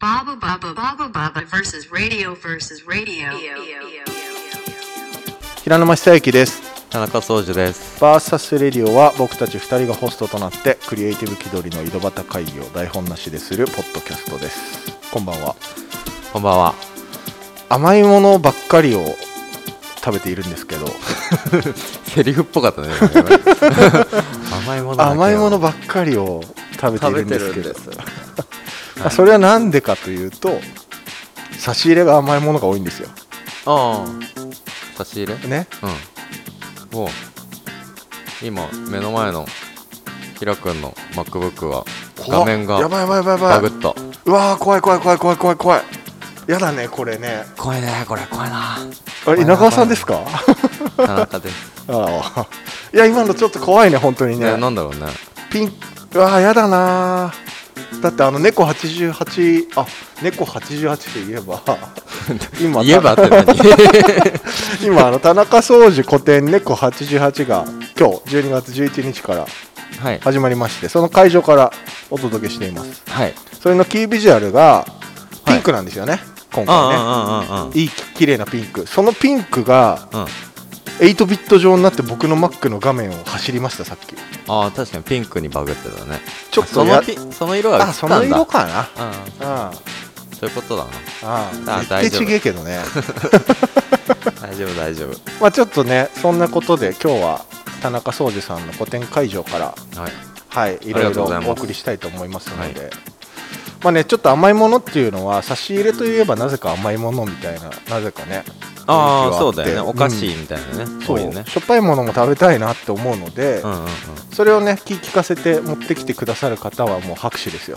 Baba Baba Baba Baba versus radio versus radio. 平沼久之です田中総司です。バーサスレディオは僕たち2人がホストとなってクリエイティブ気取りの井戸端会議を台本なしでするポッドキャストですこんばんはこんばんは。甘いものばっかりを食べているんですけどセリフっぽかったね。甘いもの甘いものばっかりを食べているんですけどあそれはなんでかというと差し入れが甘いものが多いんですよああ。差し入れ？ねうん。もう今目の前のひらくんの MacBook は画面がやばいやばいやばいやばいバグった。うわー怖い怖い怖い怖い怖い怖いやだねこれね怖いねこれ怖いな。あれ稲川さんですか？田中です。ああいや今のちょっと怖いね本当にねねなんだろうね。ピンうわーやだなーだってあの猫88あ猫88といえば。今言えばって何？今あの田中総司古典猫88が今日12月11日からはい。始まりましてその会場からお届けしています。はい。それのキービジュアルがピンクなんですよね、今回ね。いい綺麗なピンク。そのピンクがあうん。8ビット状になって僕の Mac の画面を走りましたさっきああ確かにピンクにバグってたね。ちょっとやそのピその色が映ったんだ。あその色かなあああそういうことだな。ああああ絶対ちげえけどね 大丈夫大丈夫。まあちょっとねそんなことで今日は田中総司さんの個展会場からはい。はいいろいろお送りしたいと思いますので、まあねちょっと甘いものっていうのは差し入れといえばなぜか甘いものみたいななぜかねああそうだよね、お菓子みたいなね、そう。そうね。しょっぱいものも食べたいなって思うので、うんうんうん。それをね聞聞かせて持ってきてくださる方はもう拍手ですよ。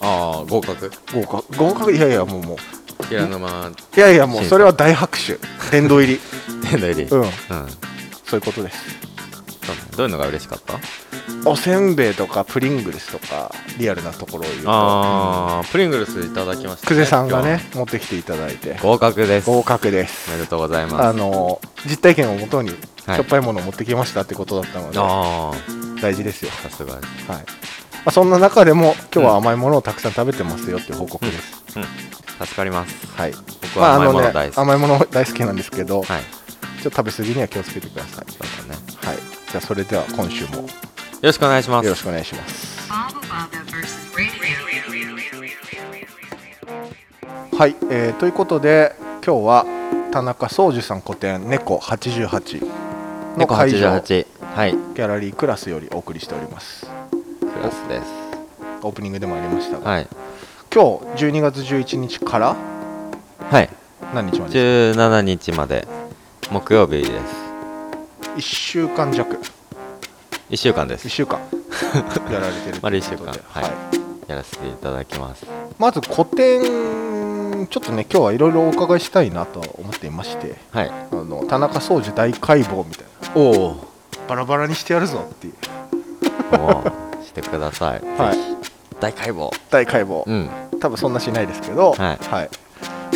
ああ合格？合格。合格？いやいやもうもう。平沼いやいやもうそれは大拍手。殿堂入り。天の入り。うん。うん。そういうことです。どういうのが嬉しかった？おせんべいとかプリングルスとかリアルなところを言うと。ああプリングルスいただきました、久世さんがね持ってきていただいて。合格です。合格です。おめでとうございあます。の実体験をもとにしはい。ょっぱいものを持ってきましたってことだったので、あ大事ですよ、あさすがですはい。まあ、そんな中でも今日は甘いものをたくさん食べてますよっていう報告です、うん。助かります。はい。僕は甘いものまああ大好き、甘いもの大好きなんですけど、はい。ちょっと食べ過ぎには気をつけてください。そうだね。はい。じゃあそれでは今週もよろしくお願いします。よろしくお願いします.はい、えーということで今日は田中総司さん個展猫88の猫会場。88はい。ギャラリークラスよりお送りしております。クラスです。オープニングでもありましたが、はい。今日12月11日からはい。何日までです17日まで。木曜日です。か1週間弱1週間で1す週間。やられてると丸いうことで。一週間。はい。やらせていただきます。まず個展ちょっとね今日はいろいろお伺いしたいなと思っていまして。はい。あの田中総司大解剖みたいな。おお。バラバラにしてやるぞっていう。してください。はい。大解剖。大解剖、うん。多分そんなしないですけど、はい。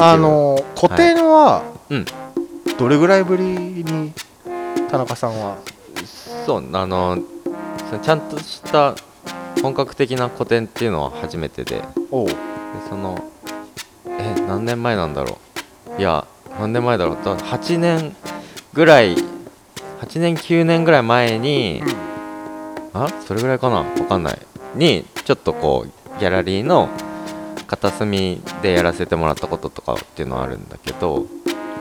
あの個展はうん。どれぐらいぶりに田中さんはそう、あの、ちゃんとした本格的な古典っていうのは初めてで、その、え、何年前なんだろう。いや、何年前だろう。と8年ぐらい、8年、9年ぐらい前に、あそれぐらいかな？わかんない。に、ちょっとこう、ギャラリーの片隅でやらせてもらったこととかっていうのはあるんだけど、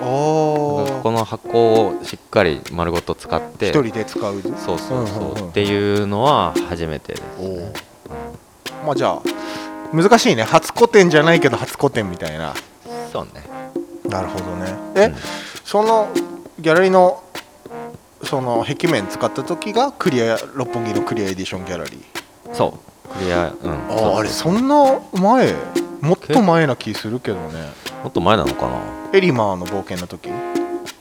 おー。この箱をしっかり丸ごと使って。一人で使う？そうそうそう,、っていうのは初めてですおー。まあじゃあ難しいね。初個展じゃないけど初個展みたいな。そうね。なるほどね。え、うん。そのギャラリーのその壁面使った時がクリア六本木のクリアエディションギャラリー？そう。クリアうん。ああれそんな前？もっと前な気するけどね。もっと前なのかな？エリマーの冒険の時？う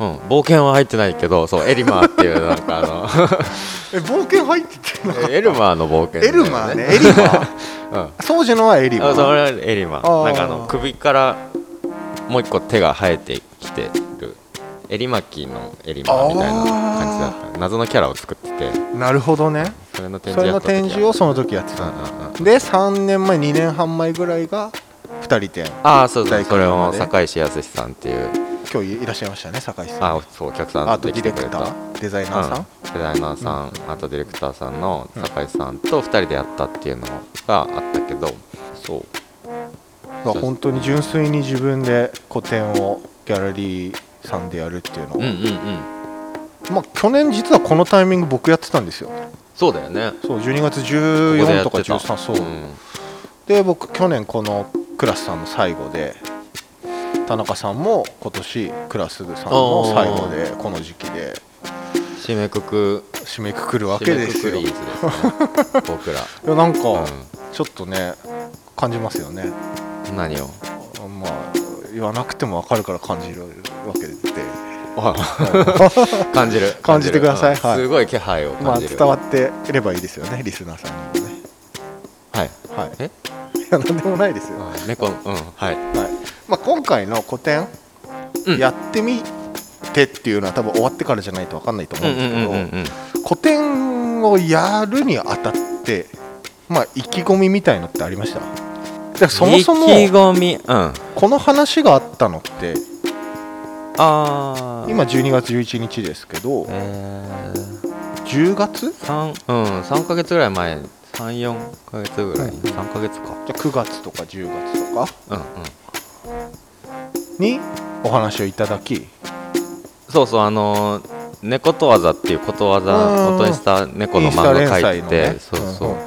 ん。冒険は入ってないけどそうエリマーっていうなんかあの。え冒険入っててなエルマーの冒険だエルマーね。エリマー？うん。当時のはエリマー。あそれはエリマあー。なんかあの首からもう一個手が生えてきてるエリマキのエリマーみたいな感じだった。謎のキャラを作ってて。なるほどね。それの展それの示やった時は。展示をその時やってた。うんうんうんで3年前2年半前ぐらいが2人展ああそうそう。大それも会まで坂石康さんっていう。今日いらっしゃいましたね酒井さん。あそうお客さんアートディレクタで来てくれた。ーデザイナーさん、うん、デザイナーさん、アートディレクターさんの酒井さんと2人でやったっていうのがあったけどそう。まあ本当に純粋に自分で個展をギャラリーさんでやるっていうのを、うんうんうん。まあ去年実はこのタイミング僕やってたんですよ。そうだよね。そう12月ここで14とかやってた。13そう、ん。で僕去年このクラスさんの最後で田中さんも今年クラスさんの最後でこの時期で。締めくく締めくくるわけですよ。ね 僕ら、やなんかうちょっとね感じますよね。ん、何を？まあ言わなくても分かるから感じるわけで。感じる。感じてください。うんはい。すごい気配をまあ感じる、伝わっていればいいですよねリスナーさんにやなんでもないですよ、猫うんはい。はい。まあ、今回の個展、うん。やってみてっていうのは多分終わってからじゃないと分かんないと思うんですけど、うん個展をやるにあたってまあ意気込みみたいのってありました？でそもそも意気込み？うん。この話があったのってああ今12月11日ですけどえー、10月？三うん三ヶ月ぐらい前三四ヶ月ぐらい？三ヶ月か。じゃあ9月とか10月とか？うんうん。にお話をいただき？そうそうあのー猫とわざっていうことわざ元にした猫の漫画書いてて、ね。そうそう、んんん。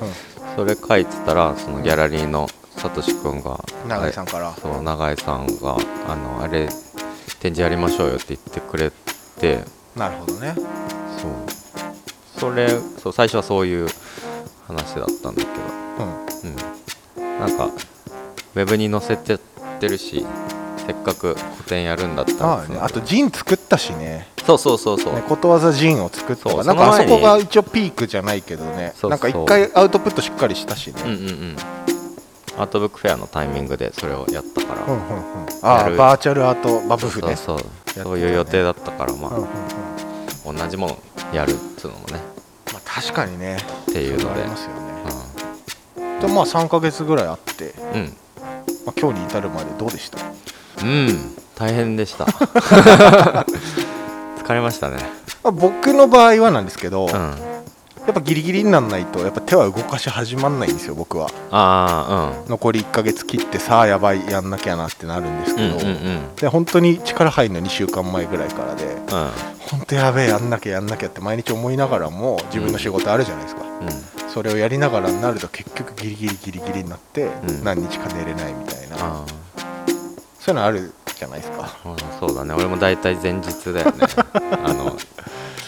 それ書いてたらそのギャラリーのさとしくんが永井さんから？そう永井さんがあのあれ展示やりましょうよって言ってくれて。なるほどね。そう。それそう最初はそういう話だったんだけうん。ど、うん、なんかウェブに載せてってるしせっかく個展やるんだったら。まあねあとジン作ったしね。そうそうそうそう、ねことわざジンを作った。そうなんかあそこが一応ピークじゃないけどね。そうそう。なんか一回アウトプットしっかりしたしね。うんうんうん。アートブックフェアのタイミングでそれをやったから、うんうんうん。ああバーチャルアートバブフね。そうそう。そういう予定だったからまうんうんうん。あ同じものやるっつうのもねまあ確かにね。っていうので。ありますよね。でまあ3ヶ月ぐらいあって、うん、まあ、今日に至るまでどうでした？うん、うん、大変でした。疲れましたね。まあ僕の場合はなんですけど、うんやっぱギリギリにならないとやっぱ手は動かし始まんないんですよ僕は。ああ残り1ヶ月切ってさあやばいやんなきゃなってなるんですうんけど、うんうんうん。で本当に力入るの2週間前ぐらいからでうん。本当やべえやんなきゃやんなきゃって毎日思いながらも自分の仕事あるじゃないですか、うん。それをやりながらになると結局ギリギリギリギリになってん。何日か寝れないみたいな、あそういうのあるじゃないですか。そうだね。俺も大体前日だよね。あの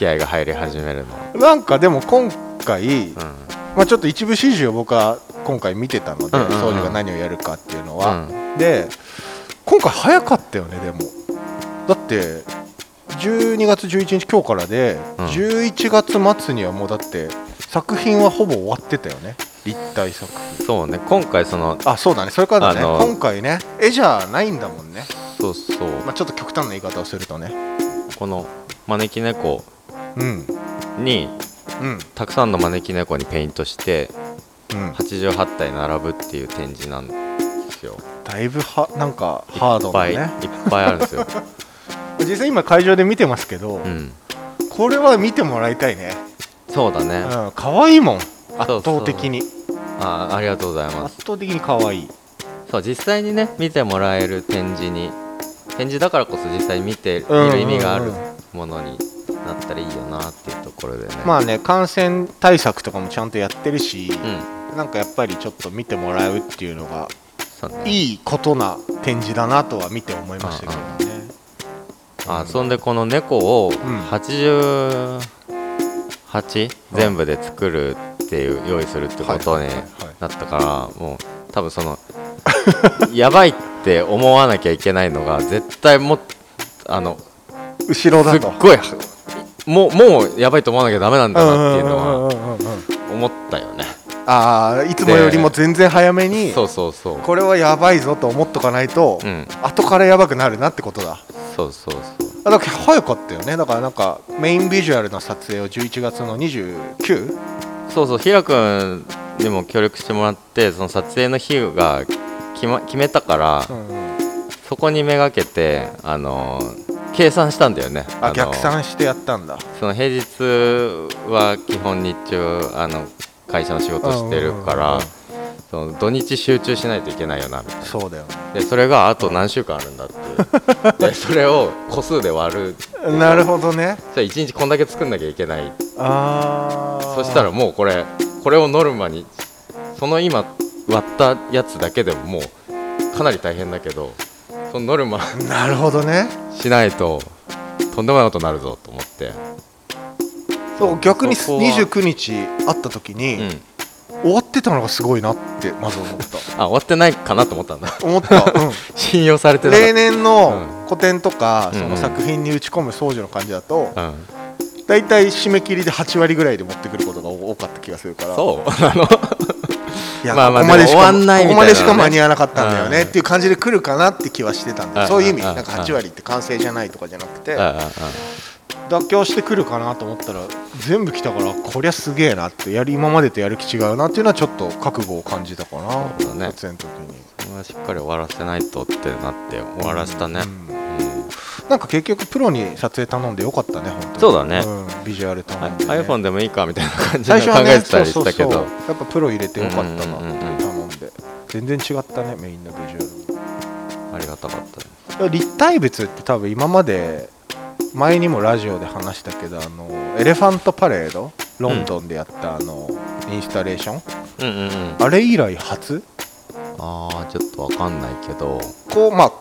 気合が入り始めるの。なんかでも今回、うん。まあ、ちょっと一部始終を僕は今回見てたので、うんうんうん。総理が何をやるかっていうのは、うで今回早かったよねでも。だって12月11日今日からで、うん。11月末にはもうだって作品はほぼ終わってたよね。立体作品。そうね今回そのあそうだね。それからだね。あの今回ね絵じゃないんだもんね、そうそう。まあ、ちょっと極端な言い方をするとね。この招き猫うんにうん。たくさんの招き猫にペイントしてうん。88体並ぶっていう展示なんですよ。だいぶはなんかハードいっぱいいっなねぱいあるんですよ、実際今会場で見てますけど、うん、これは見てもらいたいね。そうだね、うん可愛いもん。圧倒的に。あありがとうございます。圧倒的に可愛い。そう実際にね見てもらえる展示に展示だからこそ実際に見てうん見る意味があるものになったらいいよなっていうところでね。まあね感染対策とかもちゃんとやってるし、うん。なんかやっぱりちょっと見てもらうっていうのがいいことな展示だなとは見て思いましたけどね。あそんでこの猫をん。88全部で作るっていう用意するってことになったからもう多分その やばいって思わなきゃいけないのが絶対もあのすっ後ろだと。ごいもうもうやばいと思わなきゃダメなんだなっていうのは思ったよね。ああいつもよりも全然早めにそうそうそう。これはやばいぞと思っとかないと、うん。後からやばくなるなってことだ。そうそうそう。あだから早かったよね。だからなんかメインビジュアルの撮影を11月の 29? そうそう。ひらくんにも協力してもらってその撮影の日が決決,、ま、決めたから、うんうん。そこにめがけてあの計算したんだよね。のあ逆算してやったんだ。その平日は基本日中あの会社の仕事してるから、その土日集中しないといけないよなみたいな。そうだよでそれがあと何週間あるんだって でそれを個数で割る。ねなるほどね。じゃあ1日こんだけ作んなきゃいけない。ああそしたらもうこれこれをノルマにその今割ったやつだけでももうかなり大変だけどそのノルマなるほどね。しないととんでもないことになるぞと思って、そう逆にそこは29日会った時に、うん、終わってたのがすごいなってまず思っ あ終わってないかなと思ったんだ。た思った、うん。信用されてなかっ例年のう古典とか、うんその作品に打ち込む掃除の感じだと、た、うん、だいたい締め切りで8割ぐらいで持ってくることが多かった気がするから。そう。あのいやまあまあここまでしかここまでしか間に合わなかったんだよね、うん。っていう感じで来るかなって気はしてたんで、うん。そういう意味、うん。なんか8割って完成じゃないとかじゃなくて、妥協してくるかなと思ったら全部来たからこりゃすげえなってやり今までとやる気違うなっていうのはちょっと覚悟を感じたかな。そうだね。撮影の時に。しっかり終わらせないとってなって終わらせたね、うんうんなんか結局プロに撮影頼んでよかったね本当に。そうだね。んビジュアル頼んで、ね、iPhone でもいいかみたいな感じで考えてたりしたけど。やっぱプロ入れてよかったなって頼んで。全然違ったねメインのビジュアル。ありがたかった立体物って多分今まで前にもラジオで話したけどあのエレファントパレードロンドンでやったあの、インスタレーション。うんうんうん。あれ以来初？ああちょっとわかんないけど。こうまあ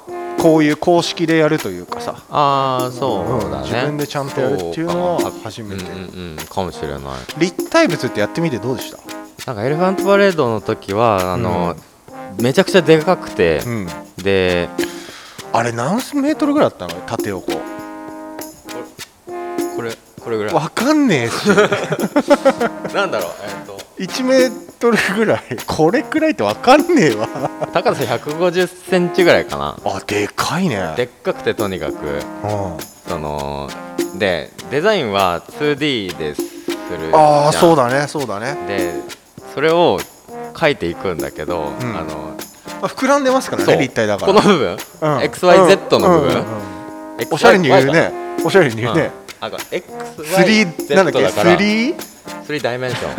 こういう公式でやるというかさ。ああそう。だね、ん自分でちゃんとやるっていうのは初めて、うんうんうんかもしれない。立体物ってやってみてどうでした？なんかエレファントパレードの時はあの、めちゃくちゃでかくてう、ん。であれ何メートルぐらいあったの？縦横。これこれぐらい。わかんねえし なんだろうえっ、と1メートルぐらい。これくらいってわかんねえわ。高さ150センチぐらいかな。あでかいね。でっかくてとにかく。うん。そのでデザインは 2D でするああそうだねそうだね。でそれを描いていくんだけど、ん。あのあ膨らんでますからね立体だから。この部分、うん。XYZ の部分、おしゃれに言うね。おしゃれに言うね。あこれ3なんだっけ XYZ だから 3? 3ダイメンション。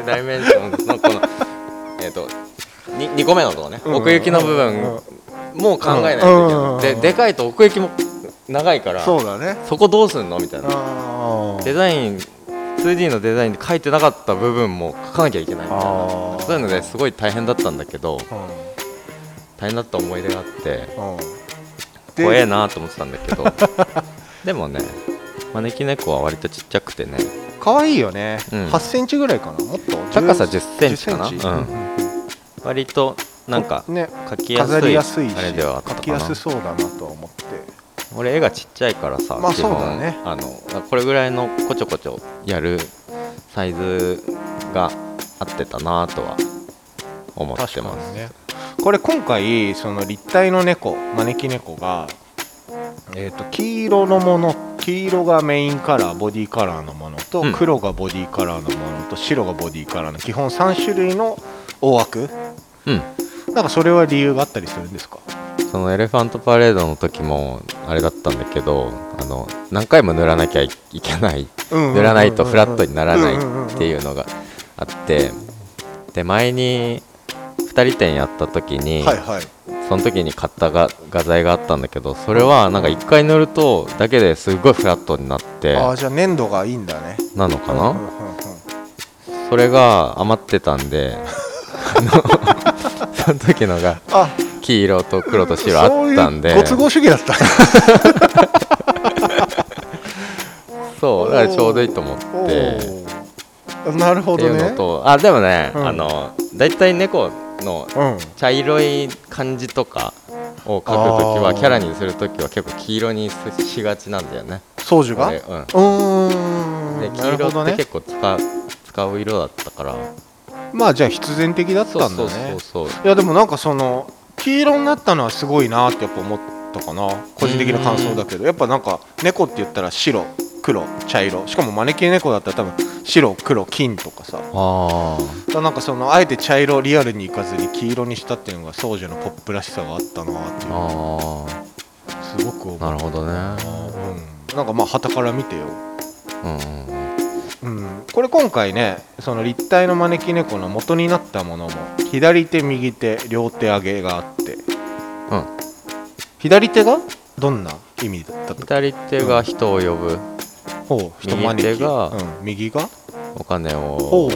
3ダイメンションのこのえっ、と 2, 2個目のとこね、うん。奥行きの部うん。分も考えないといけででかいと奥行きも長いからそうだね。そこどうすんのみたいな。デザイン 2D のデザインで書いてなかった部分も書かなきゃいけないみたいな。そういうのですごい大変だったんだけどう大変だった思い出があって怖えなと思ってたんだけど。でもね招き猫は割とちっちゃくてね。可愛いよね。うん。8センチぐらいかな？もっと？高さ10センチかな？10センチ。うん。うん割となんかね描きやす飾りいやすいしあれではあった描きやすそうだなとは思って。俺絵がちっちゃいからさ、まあそうだね。あのこれぐらいのこちょこちょやるサイズが合ってたなとは思ってます。ね。これ今回その立体の猫招き猫がえー、と黄色のもの黄色がメインカラーボディカラーのものと、うん。黒がボディカラーのものと白がボディカラーの基本3種類の大枠。うん。なんかそれは理由があったりするんですか？そのエレファントパレードの時もあれだったんだけどあの何回も塗らなきゃいけない。塗らないとフラットにならないっていうのがあって。で前に2人展やった時に、はいはいその時に買ったが画材があったんだけどそれはなんか1回塗るとだけですごいフラットになってああじゃあ粘度がいいんだね。なのかな？それが余ってたんで その時のがあ。黄色と黒と白あったんで。ご都合主義だった。そうだからちょうどいいと思って。なるほどね。のとあでもね、うん。あのだいたい猫のうん。茶色い感じとかを描くときはキャラにするときは結構黄色にしがちなんだよね。宗樹が？俺うん。でな黄色って結構使う使う色だったから。まあじゃあ必然的だったんだね。そうそういやでもなんかその黄色になったのはすごいなってやっぱ思ったかな。個人的な感想だけど。やっぱなんか猫って言ったら白黒茶色。しかも招き猫だったら多分白黒金とかさ。あらなんかそのあえて茶色リアルにいかずに黄色にしたっていうのが宗樹のポップらしさがあったなっていう。ああすごく思うあなるほどね。うん、なんかまあ旗から見てよ、うんうんこれ今回ねその立体の招き猫の元になったものも左手右手両手上げがあって。うん。左手がどんな意味だった左手が人を呼ぶ人招き右手がうん、右が？お金を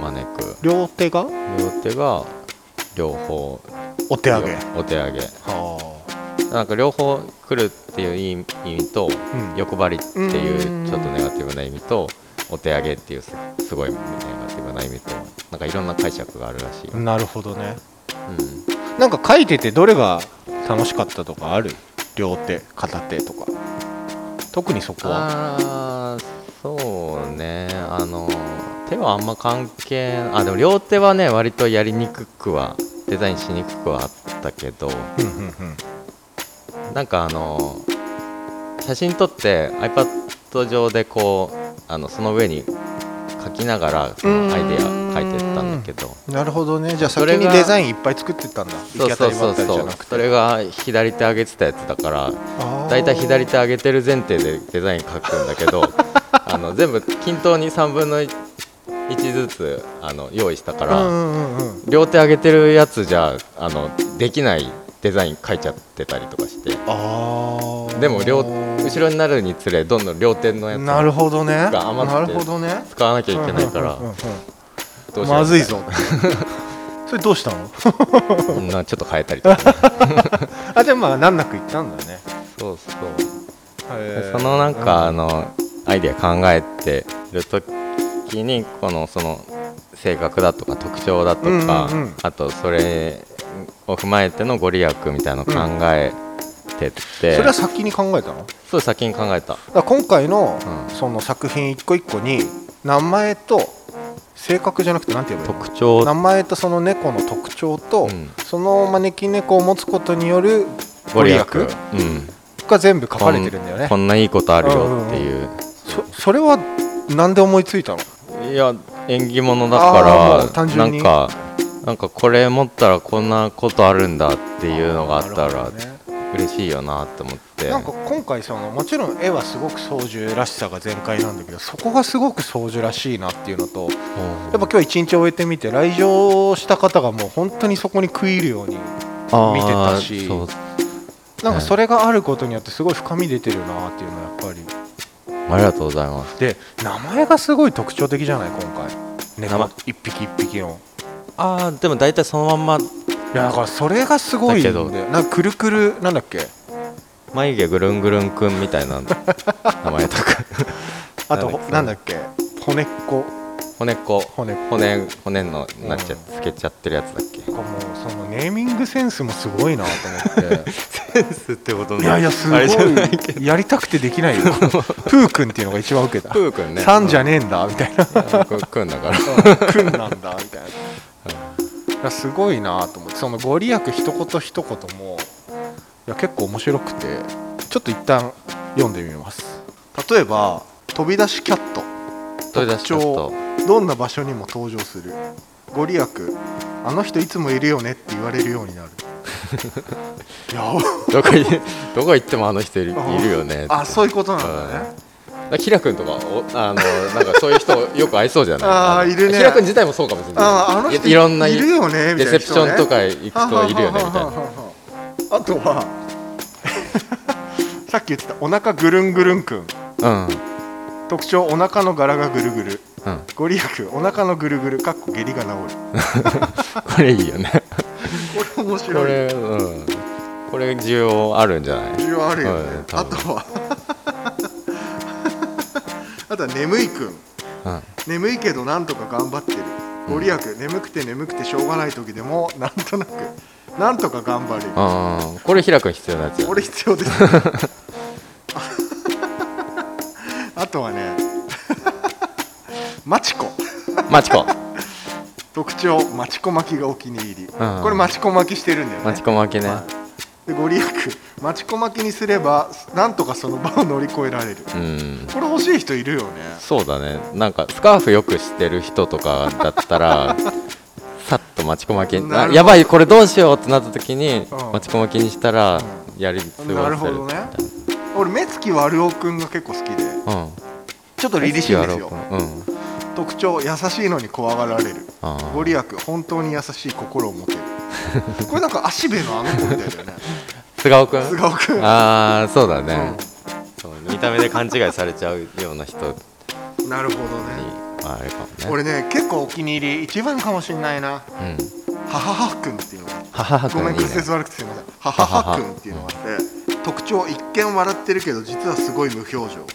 招く。両手が？両手が両方。お手上げ。お手上げ。はなんか両方来るっていう意味と、うん。欲張りっていううん。ちょっとネガティブな意味とお手上げっていうすすごいネガティブな意味となんかいろんな解釈があるらしいなるほどね。うん、なんか書いててどれが楽しかったとかある？両手片手とか特にそこは。そうね。あの手はあんま関係あでも両手はね割とやりにくくはデザインしにくくはあったけど。なんかあの写真撮って iPad 上でこうあのその上に書きながらそのアイデア書いてったん。だけどなるほどね。じゃあ先それがにデザインいっぱい作ってったんだ。そうそうそう行き当たりばったりじそう。ゃなくてそれが左手上げてたやつだからあー。だいたい左手上げてる前提でデザイン書くんだけど あの全部均等に3分の1ずつあの用意したから、うんうんうんうん。両手上げてるやつじゃあのできないデザイン書いちゃってたりとかして。でも両後ろになるにつれどんどん両手のやつなるほどね。が余って使わなきゃいけないから。うんうんうんうんどうしまずいぞ。それどうしたの？う んなちょっと変えたりとか あでもまあ難なくいったんだね。そうそう。そのなんかあのアイデア考えてる時にこのその性格だとか特徴だとか、うんうんうん。あとそれを踏まえてのご利益みたいなのを考えてって、それは先に考えたの？そう先に考えた。ら今回のうん。その作品一個一個に名前と性格じゃなくてなんて言えばいいの？特徴。名前とその猫の特徴と、うん。その招き猫を持つことによるご利益うんが全部書かれてるんだよねこんないいことあるよっていう,、そそれはなんで思いついたのいや縁起物だからなんかなんかこれ持ったらこんなことあるんだっていうのがあったらね嬉しいよなって思って。なんか今回そのもちろん絵はすごく操縦らしさが全開なんだけどそこがすごく操縦らしいなっていうのとうん。やっぱ今日一日終えてみて来場した方がもう本当にそこに食い入るように見てたしなんかそれがあることによってすごい深み出てるなっていうのはやっぱり。ありがとうございます。で名前がすごい特徴的じゃない今回。猫名前？一匹一匹の。ああでも大体そのまんまいやだからそれがすごいんだよ。だけなんかくるくるなんだっけ？眉毛ぐるんぐるんくんみたいな 名前とか。あとなんだっけ？骨っこ。骨っこ。骨っこ。骨骨のなっちゃつけちゃってるやつだっけ？もうそのネーミングセンスもすごいなと思って。センスってこといやいやすごい。やりたくてできないよ。プーくんっていうのが一番受けた。プーくんね。さんじゃねえんだみたいな。くくんだから。くんなんだみたいな。いやすごいなと思ってそのご利益一言一言もいや結構面白くてちょっと一旦読んでみます。例えば飛び出しキャット。取り出しちゃうとどんな場所にも登場する。ご利益あの人いつもいるよねって言われるようになる。い やどこいどこ行ってもあの人いるいるよねあそういうことなんだね。だキラ君とかおあのなんかそういう人よく合いそうじゃない？の あーいるね。キラ君自体もそうかもしれない。ああいいろんないるよねレセプションとか行くといるよねみたいな。なあとは さっき言ってたお腹ぐるんぐるんくん。うん。特徴お腹の柄がぐるぐる。うん。ご利益お腹のぐるぐるかっこ下痢が治る。これいいよね。これ面白い。これうん。これ需要あるんじゃない？需要あるよね、うんあとはあとは眠いくんうん。眠いけどなんとか頑張ってる。ご利益、眠くて眠くてしょうがない時でもなんとなくなんとか頑張る。あーこれ平君必要なやつ。やこれ必要です。あとはねマチコ。マチコ。特徴マチコ巻きがお気に入り、ん。これマチコ巻きしてるんだよね。マチコ巻きね。はいでご利益町小巻きにすればなんとかその場を乗り越えられる。うん。これ欲しい人いるよね。そうだね。なんかスカーフよくしてる人とかだったら さっと待ちこまきあやばいこれどうしようってなった時にうん。待ちこまきにしたらやり過ごせるな。るほどね。俺目つき悪男くんが結構好きで。うん。ちょっと凛々しいんですよ。うん。特徴優しいのに怖がられる。ご利益本当に優しい心を持てる これなんか足部のあの子みたいだよね。菅生くん？菅生くん。ああそうだね、うん。そう見た目で勘違いされちゃうような人になるほどね。あれかもね。俺ね結構お気に入り一番かもしんないな。うん。母はくんっていうのがごめん屈折悪くてすいません。母はくんっていうのがあって 特徴一見笑ってるけど実はすごい無表情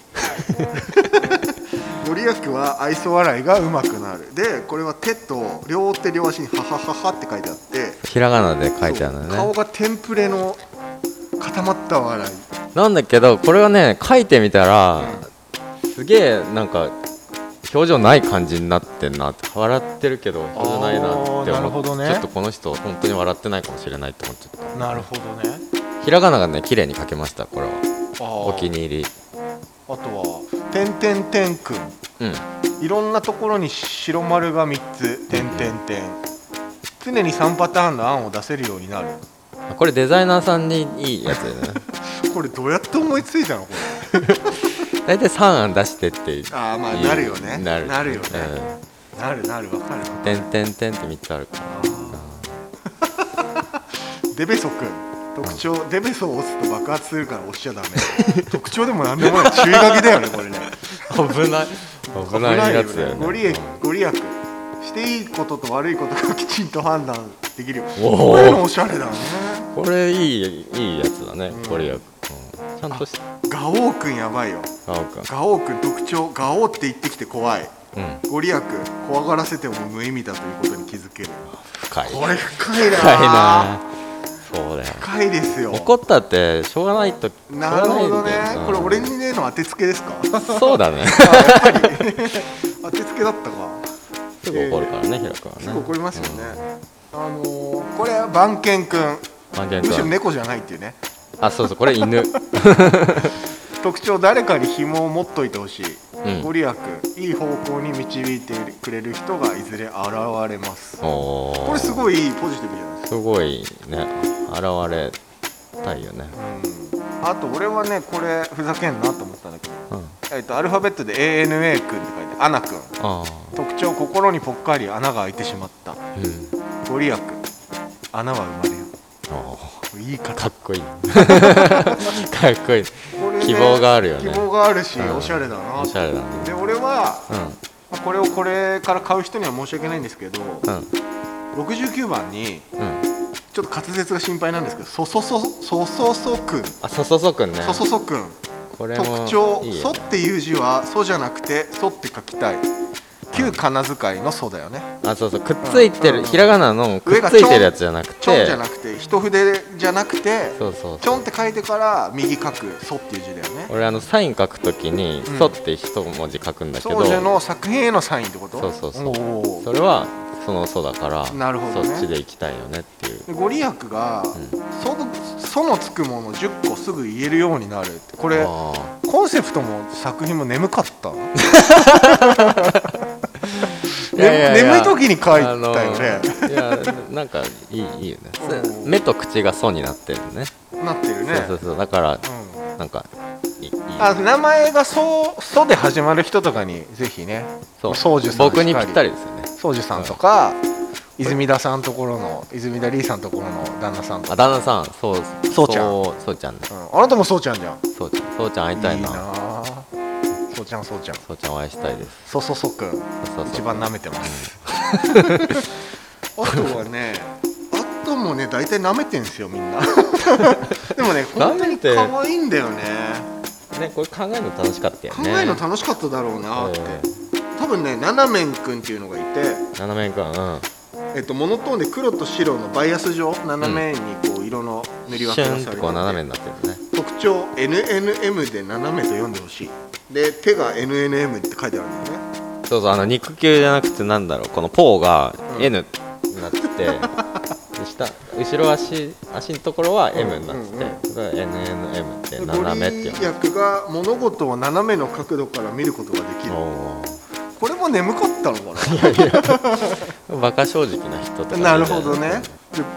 ご利益は愛想笑いがうまくなる。でこれは手と両手両足に「はははは」って書いてあって。ひらがなで書いてあるのね。顔がテンプレの固まった笑い。なんだけどこれはね書いてみたらすげえなんか表情ない感じになってんなって。笑ってるけど表情ないなって思って、ほどね。ちょっとこの人本当に笑ってないかもしれないって思っちゃったなるほどね。ひらがながね綺麗に書けましたこれは。おお気に入り。あとは「てんてんてんくん」うん。いろんなところに白丸が3つ「てんてんてん」常に3パターンの案を出せるようになる。これデザイナーさんにいいやつだよね。これどうやって思いついたのこれ？大体3案出してってああまあなるよね。なるなるよね、うん。なるなるわかるてんてんてんって3つあるから。デベソくん特徴デベソを押すと爆発するから押しちゃダメ。特徴でもなんでもない。注意書きだよねこれね。危ない。危ないやつだよね。ご利益ご利益。していいことと悪いことがきちんと判断できるよ。おー。こういうのおしゃれだね。これいいいいやつだね、うん。これや、うん、ちゃんとしガオーくんやばいよ。あおかガオーくん特徴ガオーって言ってきて怖い。うん。ご利益怖がらせても無意味だということに気づける。深い。これ深いな。深いなそうだよ。深いですよ。怒ったってしょうがないとなるほどね。うんこれ俺にねの当てつけですか？そうだね。当てつけだったか。すぐ怒るからね、平君はね。すぐ怒りますよね、あのー、これは番犬くん。番犬むしろ君猫じゃないっていうね。あそうそうこれ犬。特徴誰かに紐を持っといてほしい、うん。ご利益いい方向に導いてくれる人がいずれ現れます。これすごいポジティブじゃないですか。すごいね。現れたいよね。うん。あと俺はねこれふざけんなと思ったんだけど、うん。えっとアルファベットで ANA 君って書いてアナ君。あ特徴心にぽっかり穴が開いてしまった。あうんご利益。穴は生まれよ。あいい方。ーかっこいい。かっこいい。ね希望があるよね。希望があるし、うん。おしゃれだなおしゃれだね。で俺は、うん。まあこれをこれから買う人には申し訳ないんですけど、うん。69番にうんちょっと滑舌が心配なんですけどそそそそそそくん。あそそそくんね。そそそくん。これも特徴「そ」っていう字は「そ」じゃなくて「そ」って書きたい。旧仮名遣いの「そ」だよね。あそうそう。くっついてうんうん。るひらがなのくっ上がついてるやつじゃなくちょんてじゃなくて一筆じゃなくてそうそうちょんって書いてから右書く「そ」っていう字だよね。俺あのサイン書くときにうん「そ」って一文字書くんだけど。長女の作品へのサインってこと？そうそうそう。それはその「そ」だからなるほどね。そっちで行きたいよねっていう。でご利益が「そ」のそのつくもの10個すぐ言えるようになるってこれあコンセプトも作品も眠かった いやいやいや。眠い時に書いたよね、いやなんかいいいいよね。う。ん目と口が「そ」になってるね。なってるね。そうそうそう。だからうんなんかいいあ名前がそう「そ」で始まる人とかにぜひねそう。宗樹さん僕にぴったりですよね。宗樹さんとか、泉田さんところの泉田リーさんところの旦那さんとか、あ旦那さんそうそうちゃん。そうちゃんね。うん、あなたもそうちゃんじゃん。そうちゃんそうちゃん会いたいな。あそうちゃんそうちゃん。そうちゃんお会いしたいです。そそそくん。そうそう。一番舐めてます。あとはねあともね大体舐めてんすよみんな でもね本当に可愛いんだよね。ねこれ考えるの楽しかったよね。考えるの楽しかっただろうなって、う多分ねななめんくんっていうのがいて。斜めくんうん。えっと、モノトーンで黒と白のバイアス状？斜めにこう色の塗り分けがされてこう斜めになってるね。特徴 NNM で斜めと読んでほしい。で手が NNM って書いてあるんだよね。そうそうあの肉球じゃなくてなんだろうこのポーがうん。N になってて。で 下後ろ足足のところは M になってて、うんうん。それは NNM ってご斜めっていう。利益が物事を斜めの角度から見ることができる。おこれも眠かったのかーバカ正直な人とかななるほどね。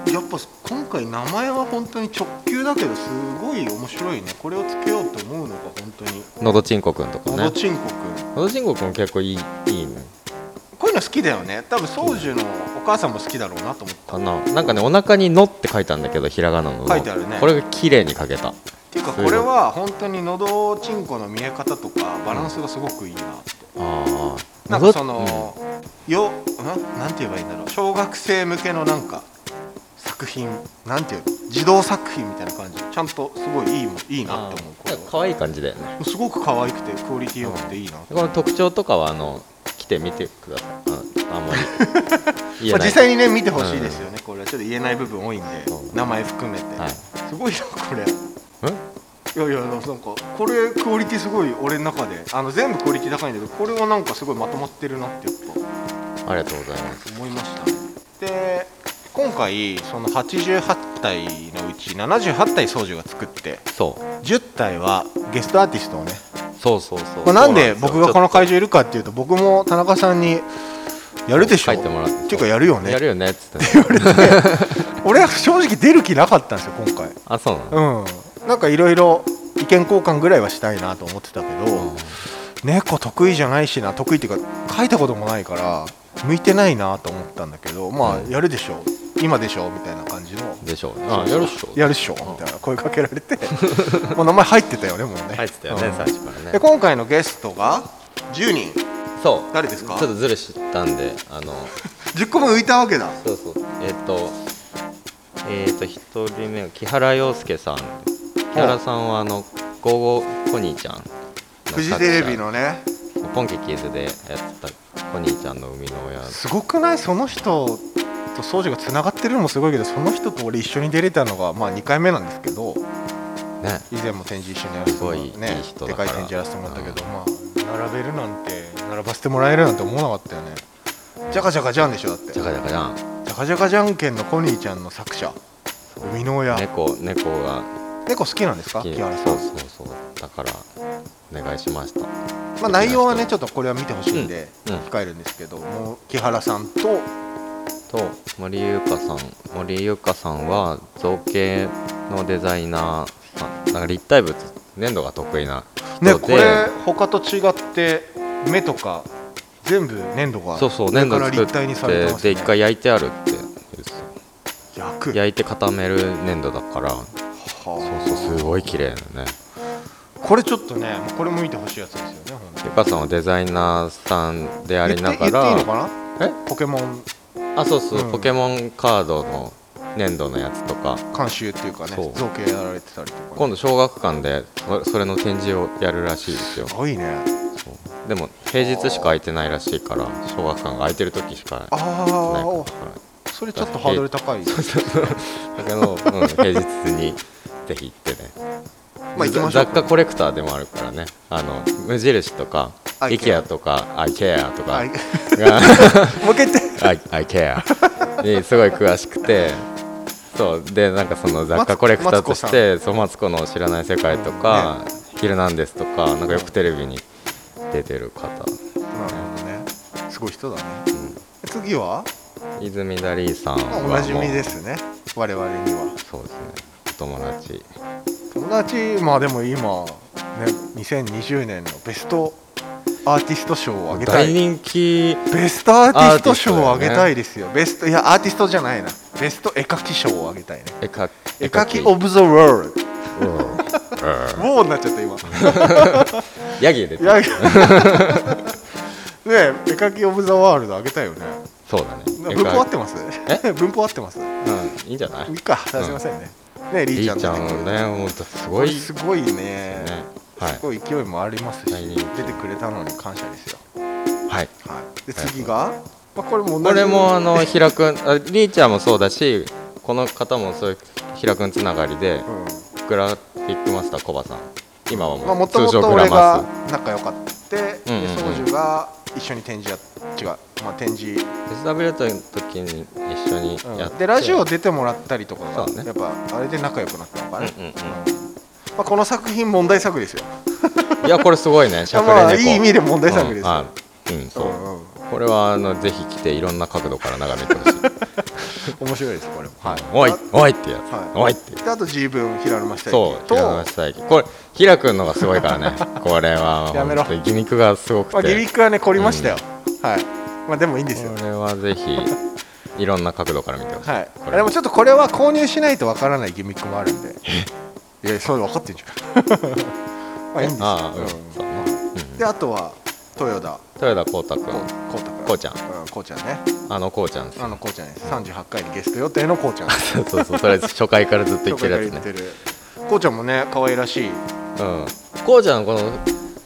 でやっぱ今回名前は本当に直球だけどすごい面白いね。これをつけようと思うのが本当に。のどちんこくんとかね。のどちんこくん。のどちんこくん結構いいいいねこういうの好きだよね。多分宗樹のお母さんも好きだろうなと思った。かななんかねお腹に「の」って書いたんだけどひらがなの。の書いてあるね。これが綺麗に書けた。っていうかこれは本当にのどちんこの見え方とかバランスがすごくいいなって。ああなんかその、よん？なんて言えばいいんだろう。小学生向けのなんか作品。なんていうの？児童作品みたいな感じ。ちゃんとすごいいいもいいなって思う。可愛い感じだよね。すごく可愛くてクオリティ良くていいなこの特徴とかはあの来てみてください。ああんまり。実際にね見てほしいですよね、これはちょっと言えない部分多いんで名前含めて、はい。すごいなこれ。んいやいやなんかこれクオリティすごい俺の中で。あの全部クオリティ高いんだけどこれはなんかすごいまとまってるなってやっぱありがとうございます。思いました。ねで今回その88体のうち78体宗樹が作ってそう。10体はゲストアーティストをねそうそうそう。これなんで僕がこの会場いるかっていうと僕も田中さんにやるでしょ書いてもらって。っていうかやるよね。やるよねっつってね。俺は正直出る気なかったんですよ今回。あそうなの？うん。なんかいろいろ意見交換ぐらいはしたいなと思ってたけど、猫得意じゃないしな得意っていうか書いたこともないから向いてないなと思ったんだけどまあうん。やるでしょ今でしょみたいな感じの。でしょうあやるっしょ。やるっしょみたいな声かけられて。もう名前入ってたよねもうね。入ってたよねうん。最初からね。で今回のゲストが10人そう。誰ですか？ちょっとずるしたんであの。10個分浮いたわけだ。そうそう。えっ、とえっ、と一人目は木原洋介さん。木原さんはあの「ゴーゴーコニーちゃん」のフジテレビのね。ポンキッキーズでやってたコニーちゃんの生みの親。すごくない？その人と宗樹がつながってるのもすごいけどその人と俺一緒に出れたのがまあ2回目なんですけどね。以前も展示一緒にやらせてもらすごいいいねでかい展示やらせてもらったけど、まあ並べるなんて並ばせてもらえるなんて思わなかったよね。じゃかじゃかじゃんでしょだって。じゃかじゃかじゃんじゃかじゃかじゃんけんのコニーちゃんの作者。生みの親、猫猫が。猫好きなんですか？木原さん。そうそうそう。だからお願いしました。まあ、内容はねちょっとこれは見てほしいんで、控えるんですけどもう木原さんとと森優香さん森優香さんは造形のデザイナーなんか立体物粘土が得意なねこれ他と違って目とか全部粘土がそうそう上粘土作って立体にされてますね。で一回焼いてあるって焼焼いて固める粘土だから。はそうあそうすごい綺麗なね。これちょっとねこれも見てほしいやつですよねゆかさんはデザイナーさんでありなが言って言っていいのらかなえポケモンあそうそう、うん。ポケモンカードの粘土のやつとか。監修っていうかね造形やられてたりとか。ね、今度小学館でそそれの展示をやるらしいですよ。すごいね。でも平日しか空いてないらしいから小学館が空いてる時しかあないかあら。それちょっとハードル高い。だけど、うん、平日にぜひ行ってねまあ行きましょう雑貨コレクターでもあるからね。あの無印とかアイケア。IKEA とか IKEA とか。はいがもう一回言って IKEA にすごい詳しくて。そう。でなんかその雑貨コレクターとしてマツコの知らない世界とか「ヒルナンデス」とかなんかよくテレビに出てる方、なるほどね。すごい人だね。次は、泉田リーさんおなじみですね。我々には。そうですね。お友達まあでも今ね2020年のベストアーティスト賞をあげたい。大人気ベストアーティスト賞をあげたいですよ。ベストいやアーティストじゃないな。ベスト絵描き賞をあげたいね。絵描絵描き。オブザワールドうんウォーになっちゃった今ヤギ出ていやねえ絵描き。オブザワールドあげたいよねそうだね絵文法合描ってますえ文法合ってますうんいいんじゃないいいかすいませんね、ねえリリーちゃんねほんとすこごい。れすごいね。ね。はい。すごい勢いもありますし大人気出てくれたのに感謝ですよ。はい。はい。で次が、まあ、これもこれもあの平くんあリーちゃんもそうだしこの方もそういう平くんつながりでうん。グラフィックマスターコバさん今はまあ、もう通常グラと俺がマ仲良かって、うんうんうん。で宗樹が一緒に展示や違うまあ、展示、SW との時に一緒にやって、でラジオ出てもらったりとかが、そうね。やっぱあれで仲良くなったのかね、うんうんうん。まあ、この作品問題作ですよ。いやこれすごいね。しゃくれまあ猫いい意味で問題作ですよ、うんあうんそう、うんうん。これはあのぜひ来ていろんな角度から眺めてほしい 面白いですこれも、はい。おいおいってやつ、はい。おいって。であと自分平沼下そうと平沼久之これ平くんのがすごいからね。これはやめろ。ギミックがすごくて、まあ、ギミックはね凝りましたよ、はい。まあでもいいんですよ。これはぜひいろんな角度から見てほしい、はい。これ。でもちょっとこれは購入しないとわからないギミックもあるんで。いやそう分かってんじゃん。まあいいんですよ。うん、であとは豊田豊田光太くんこう太君。こうちゃん。うんこうちゃんね。あのこうちゃん。ですあのこうちゃんです38回にゲスト予定のこうちゃん。そうそうそう。それ初回からずっと 言ってる。やつね。こうちゃんもね可愛らしい。うん。こうちゃんのこの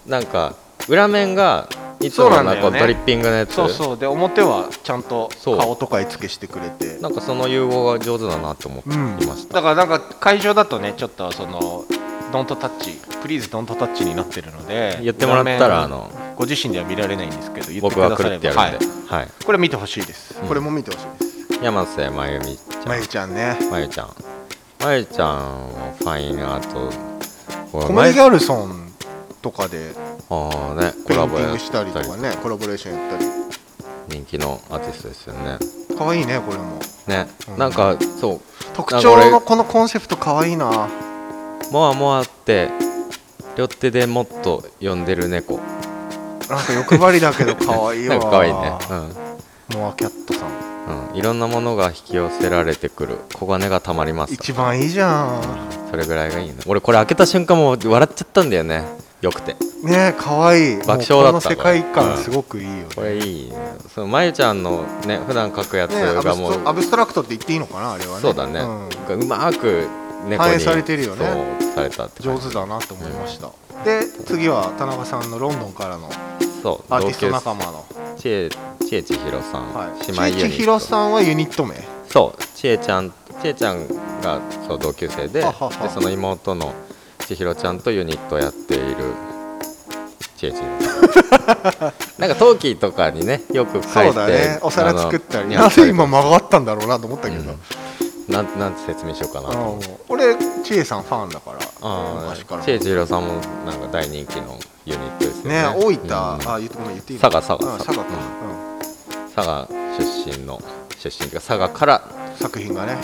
なんか裏面がいつもなんドリッピングのやつ。そうそう。で表はちゃんと顔とか絵付けしてくれて。なんかその融合が上手だなと思ってうん。いました、だからなんか会場だとねちょっとそのドントタッチプリーズドントタッチになってるので言ってもらったらあのご自身では見られないんですけど言って僕くだされるってやるんで、ばはい。はい。これ見てほしいです、うん。これも見てほしいです。山瀬まゆみちゃんまゆちゃん。ねまゆちゃん。まゆちゃんもファインアート。これコメディギャルソンとかでああねコペイラボやっンティングしたりとかねコラボレーションやったり。人気のアーティストですよね。可愛いねこれも。ね、うん。なんかそう。特徴のこのコンセプト可愛いな。モアモアって両手でもっと呼んでる猫なんか欲張りだけど可愛いわ。なんか可愛いね。モアキャットさん。うん、うん、いろんなものが引き寄せられてくる小金がたまります。一番いいじゃん。それぐらいがいいね。俺これ開けた瞬間もう笑っちゃったんだよね。よくて。ね可愛い。爆笑だったこの世界うん観すごくいいよね。これいいね。そのまゆちゃんのね普段描くやつがもう、ストアブストラクトって言っていいのかなあれはね。そうだね、ん。がうまく反映されてるよね。たって上手だなと思いました、で次は田中さんのロンドンからのそうアーティスト仲間の、ちえちえちひろさん、はい、姉妹ユニット。ちひろさんはユニット名。そうちえちゃんちえちゃんがそう同級生ででその妹のちひろちゃんとユニットをやっているちえちなんか陶器とかにねよく書いてそうだね。お皿作ったり。なぜ今曲がったんだろうなと思ったけど、うんなんなんて説明しようかなと。思俺ちえさんファンだから。あ昔から。あちえちひろさんもなんか大人気のユニットですよね。ね大分、うん。あ言ってごめん言っていいの？佐賀佐賀うん佐賀。か、佐賀出身の出身というか佐賀からうん作品がね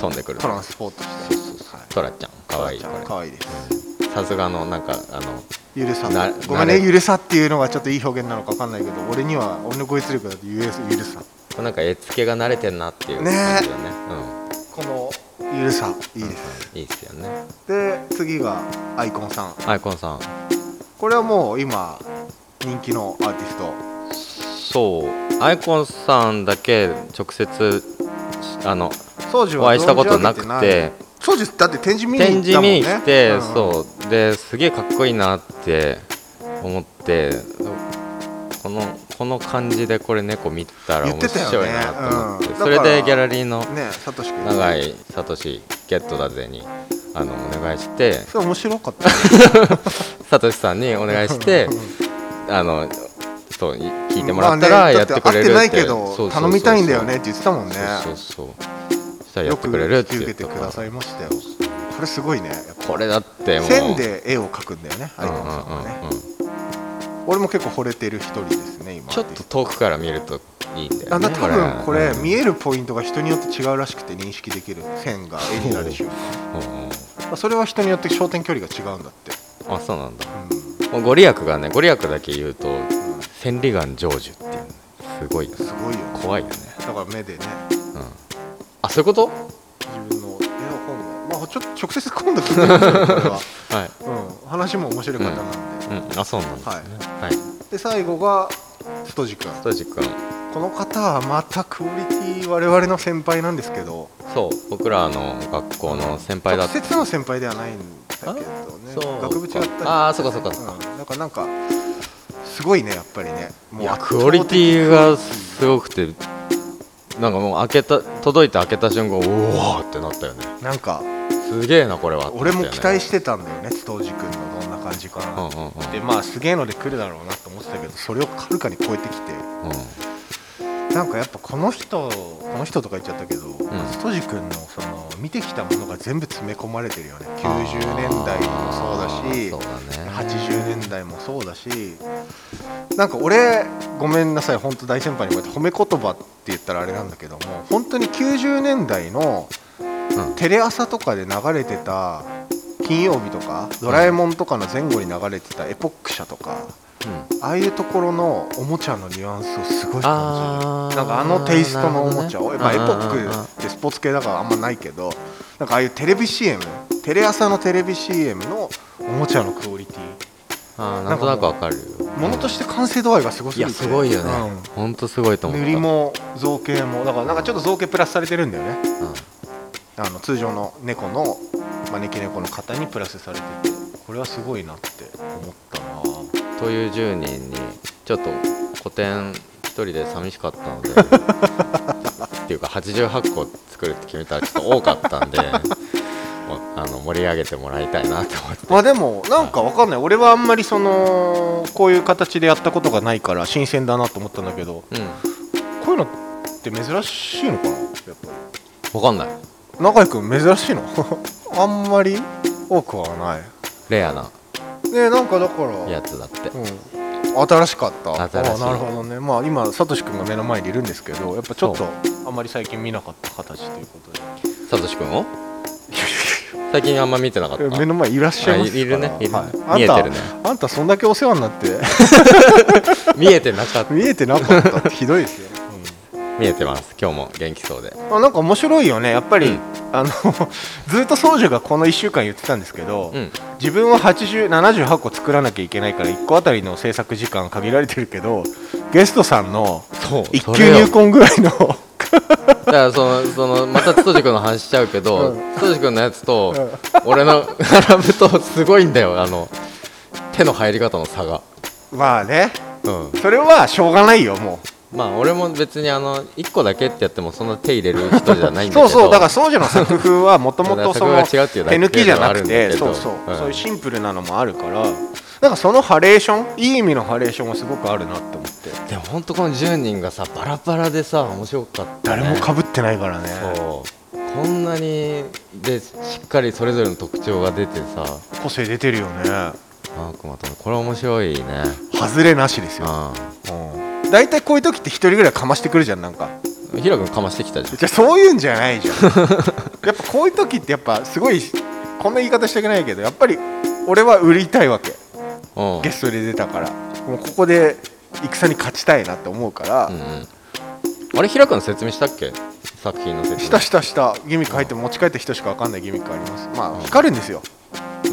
飛んでくる。トランスポートして。トラちゃん。かわい。いいいです。さすがのなんかあのゆるさ。なごめんねゆるさっていうのがちょっといい表現なのか分かんないけど俺には俺の語彙力だとゆるさ。なんか絵付けが慣れてんなっていう感じだねこのゆるさいいですうんいいですよね。で次がアイコンさん。アイコンさん。これはもう今人気のアーティスト。そう。アイコンさんだけ直接あの当時はお会いしたことなくて。当時だって展示見に展示見行ったもんね。に来て、うん。そう。ですげえかっこいいなって思ってこのこの感じでこれ猫見たら面白いなと思って、うん。それでギャラリーのねサトシ君。長井聡ゲットだぜにあのお願いして。それ面白かった。ね聡さんにお願いしてあのそうい聞いてもらったまあねらやってくれるだって会ってないけど頼みたいんだよねって言ってたもんね。そうそうそう。したらやよくってくれるって言ってくださいましたよ。これすごいねこれだってもう線で絵を描くんだよねアイうんうんコンさんはねうんうん俺も結構惚れてる一人ですね今ちょっと遠くから見るといいんだよあねだ多分これうん。見えるポイントが人によって違うらしくて認識できる線が絵になる瞬それは人によって焦点距離が違うんだって。あそうなんだ。うもうご利益がねご利益だけ言うとん、うん千里眼成就っていうすごいよすごいよね。怖いよね。だから目でね。うん。あそういうこと？自分の絵本がまあちょっと直接今度聞いてみますよこれは、はい。うん、話も面白い方なんで、うんあそうなんですね。はい。で最後がストジ君。ストジ君。この方はまたクオリティ我々の先輩なんですけど。そう。僕らの学校の先輩だった。直接の先輩ではないんだけどね。そう学部違ったり。ああそうかそうかそうか。うん、なんかなんかすごいねやっぱりね。もいやクオリティがすごくてなんかもう開けた届いて開けた瞬間おおってなったよね。なんかすげえなこれは俺も期待ししてたんだよね当時君のどんな感じかな、うんうんうん。でまあすげえので来るだろうなと思ってたけどそれをはるかに超えてきて。うなんかやっぱこの人この人とか言っちゃったけど、ストジ君のその見てきたものが全部詰め込まれてるよね。90年代もそうだしそうだね。80年代もそうだし。なんか俺ごめんなさい本当大先輩にこうやって褒め言葉って言ったらあれなんだけども本当に90年代のうん。テレ朝とかで流れてた金曜日とかドラえもんとかの前後に流れてたエポック社とかうん。ああいうところのおもちゃのニュアンスをすごい感じる。なんかあのテイストのおもちゃを、ね。うんうんうんックってスポーツ系だからあんまないけどなんかああいうテレビ CM テレ朝のテレビ CM のおもちゃのクオリティ。あーなんとなくわかる。よものとして完成度合いがすごすいやぎて。すごいよね、うん。ほんとすごいと思った。塗りも造形もだからなんかちょっと造形プラスされてるんだよね。うん。あの通常の猫の招き猫の型にプラスされててこれはすごいなって思ったなという10人にちょっと古典一人で寂しかったので っていうか88個作るって決めたらちょっと多かったんであの盛り上げてもらいたいなと思って。まあでもなんかわかんない。俺はあんまりそのこういう形でやったことがないから新鮮だなと思ったんだけどうん。こういうのって珍しいのかなやっぱわかんない。り中居君珍しいの？あんまり？多くはない。レアな。ねなんかだから。やつだって。うん、新しかった。新しい。あなるほどね。まあ今サトシ君が目の前にいるんですけどやっぱちょっとあんまり最近見なかった形ということで。サトシ君を？最近あんま見てなかった。目の前いらっしゃいますあいいるね。いるね。はい。見えてるね。あんたあんたそんだけお世話になって。見えてなかった。見えてなかったってひどいですよ、見えてます。今日も元気そうで。あなんか面白いよね。やっぱり、うん。あの ずっと宗女がこの1週間言ってたんですけど、うん。自分は8078個作らなきゃいけないから1個あたりの制作時間限られてるけどゲストさんの一級入魂ぐらいのだからそのそのまたつとじくんの話しちゃうけどうん。つとじくんのやつと俺の 並ぶとすごいんだよ。あの手の入り方の差が。まあね。うん。それはしょうがないよもまあ俺も別にあの1個だけってやってもそんな手入れる人じゃないんうだけど。そうそうだから宗女の作風はもともとその手抜きじゃなくてそうそう、うん。そういうシンプルなのもあるから。だからそのハレーションいい意味のハレーションはすごくあるなって思って。でも本当この10人がさバラバラでさ面白かった、ね、誰もかぶってないからね。こんなにでしっかりそれぞれの特徴が出てさ。個性出てるよね。なんかまたこれ面白いね。外れなしですよ。あうん大体こういう時って一人ぐらいかましてくるじゃんなんか。あひらくんかましてきたじゃん。じゃあそういうんじゃないじゃん。やっぱこういう時ってやっぱすごいこんな言い方したくないけどやっぱり俺は売りたいわけ。うん。ゲストで出たから。もうここで戦に勝ちたいなって思うから、うんうん。あれひらくん説明したっけ？作品の説明。したしたした。ギミック入って持ち帰った人しか分かんないギミックあります。まあ光るんですよ、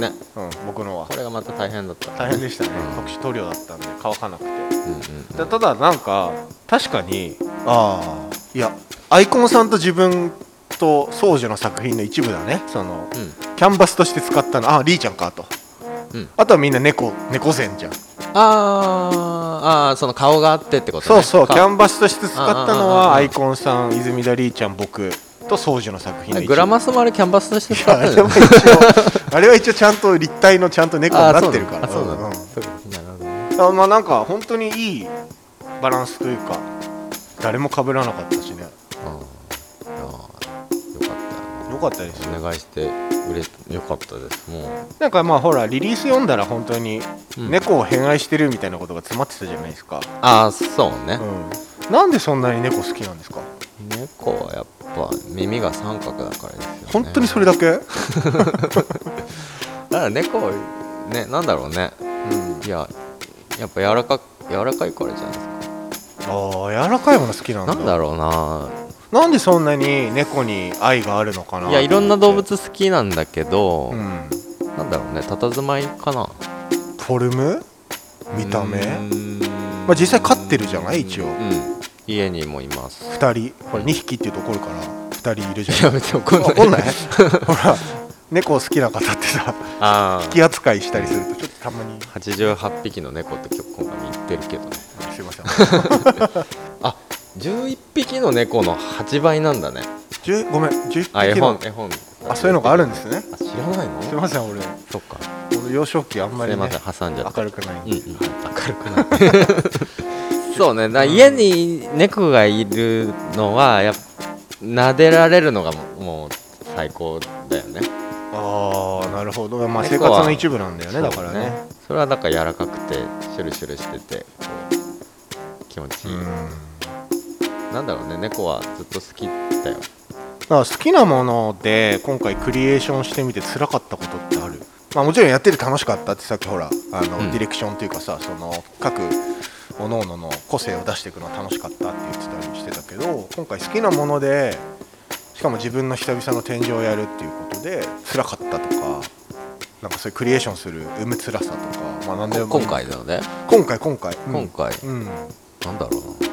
ね。うん、僕のは。これがまた大変だった。大変でしたね。うん特殊塗料だったんで乾かなくて。うんうんだただなんか確かにああいやアイコンさんと自分と宗女の作品の一部だね。そのうん。キャンバスとして使ったの。あリーちゃんかと、うん。あとはみんな猫猫膳じゃん。あーあーその顔があってってことね。かそうそうキャンバスとして使ったのあああああはあアイコンさん泉田リーちゃん僕と宗女の作品グラマスもあれキャンバスとしてい使ったんやあれは一応 あれは一応ちゃんと立体のちゃんと猫になってるから。あそうだ。んん。そうまあなんか本当にいいバランスというか誰も被らなかったしね。かった。よかったですよ。お願いして売れよかったです。もう。なんかまあほらリリース読んだら本当にうん。猫を偏愛してるみたいなことが詰まってたじゃないですか、ああそうね、うん、なんでそんなに猫好きなんですか？猫はやっぱ耳が三角だからですよ、ね、本当にそれだけ、だから猫ねなんだろうね。うん、いややっぱ柔らか柔らかいからじゃないですああ柔らかいもの好きなんだ。かなんだろうな。なんでそんなに猫に愛があるのかな？いやいろんな動物好きなんだけど、うんなんだろうね。佇まいかな。フォルム？見た目？まあ実際飼ってるじゃない？一応。うん家にもいます。2人。これ2匹っていうと怒るから2人いるじゃん。いや別に怒んない。怒んない？ほら猫好きな方ってさあ気扱いしたりするとちょっとたまに。あ88匹の猫って今回言ってるけどね。すいません。あ11匹の猫の8倍なんだね。10ごめん。10匹あ絵の本絵本。あそういうのがあるんですね。あ知らないの？すいません俺。そっか。俺幼少期あんますり、ね、いません挟んじゃった明るくないうんうん。明るくない そうね。だから家に猫がいるのはやっぱ撫でられるのがもう最高だよね。ああなるほど。まあ生活の一部なんだよねだからね。それはだから柔らかくてシュルシュルしててこう気持ちいい、うん。なんだろうね。猫はずっと好きだよ。だから好きなもので今回クリエーションしてみて辛かったことってある？まあもちろんやってて楽しかったってさっきほらあの、うん。ディレクションというかさその各各々の個性を出していくのは楽しかったって言ってたりしてたけど今回好きなものでしかも自分の久々の展示をやるっていうことで辛かったとかなんかそういうクリエーションする生む辛さとかまあ何でも今回だよね、今回今回、うん。今回。うん。なんだろうな。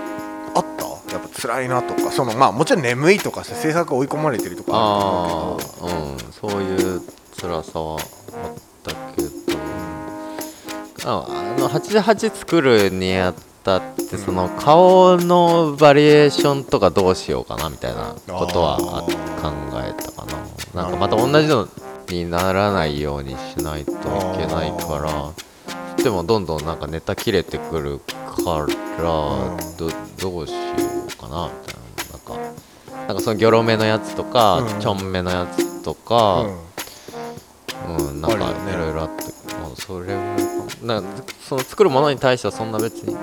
あった？やっぱ辛いなとか。そのまあもちろん眠いとかさ制作追い込まれてるとかああると思うけど。あうん。そういう辛さはあっああの88作るにあたってその顔のバリエーションとかどうしようかなみたいなことはあ考えたかな。なんかまた同じのにならないようにしないといけないから。でもどんどんなんかネタ切れてくるからどどうしようかなみたいな。なんかなんかそのギョロめのやつとか、うん。ちょんめのやつとか、うん。うん、なんかいろいろあって、それぐらいかなその作るものに対してはそんな別に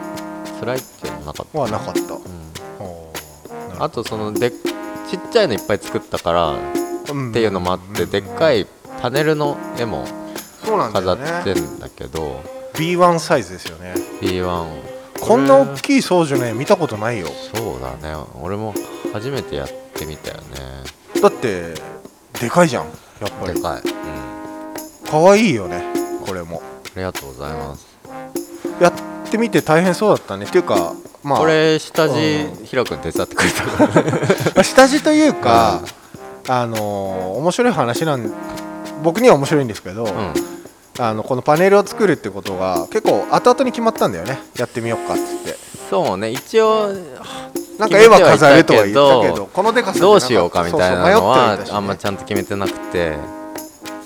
辛いっていうのはなかった、はなかった、うん、あとそのでちっちゃいのいっぱい作ったからっうんていうのもあって、でっかいパネルの絵もそうなんだ飾ってんだけど、B1 サイズですよね。B1 こんな大きい掃除の絵見たことないよ。そうだね。俺も初めてやってみたよね。だってでかいじゃんやっぱり。でかい、うん、可愛いよねこれも。ありがとうございます。やってみて大変そうだったね。っていうかまあ。これ下地うん。ひろくん手伝ってくれたからね。まあ下地というか、あのー面白い話なん僕には面白いんですけど、うん。あのこのパネルを作るってことが結構後々に決まったんだよね。やってみようかっつって。そうね。一応なんか絵は飾るとは言ったけどこのでかさどうしようかみたいなのはあんまちゃんと決めてなくて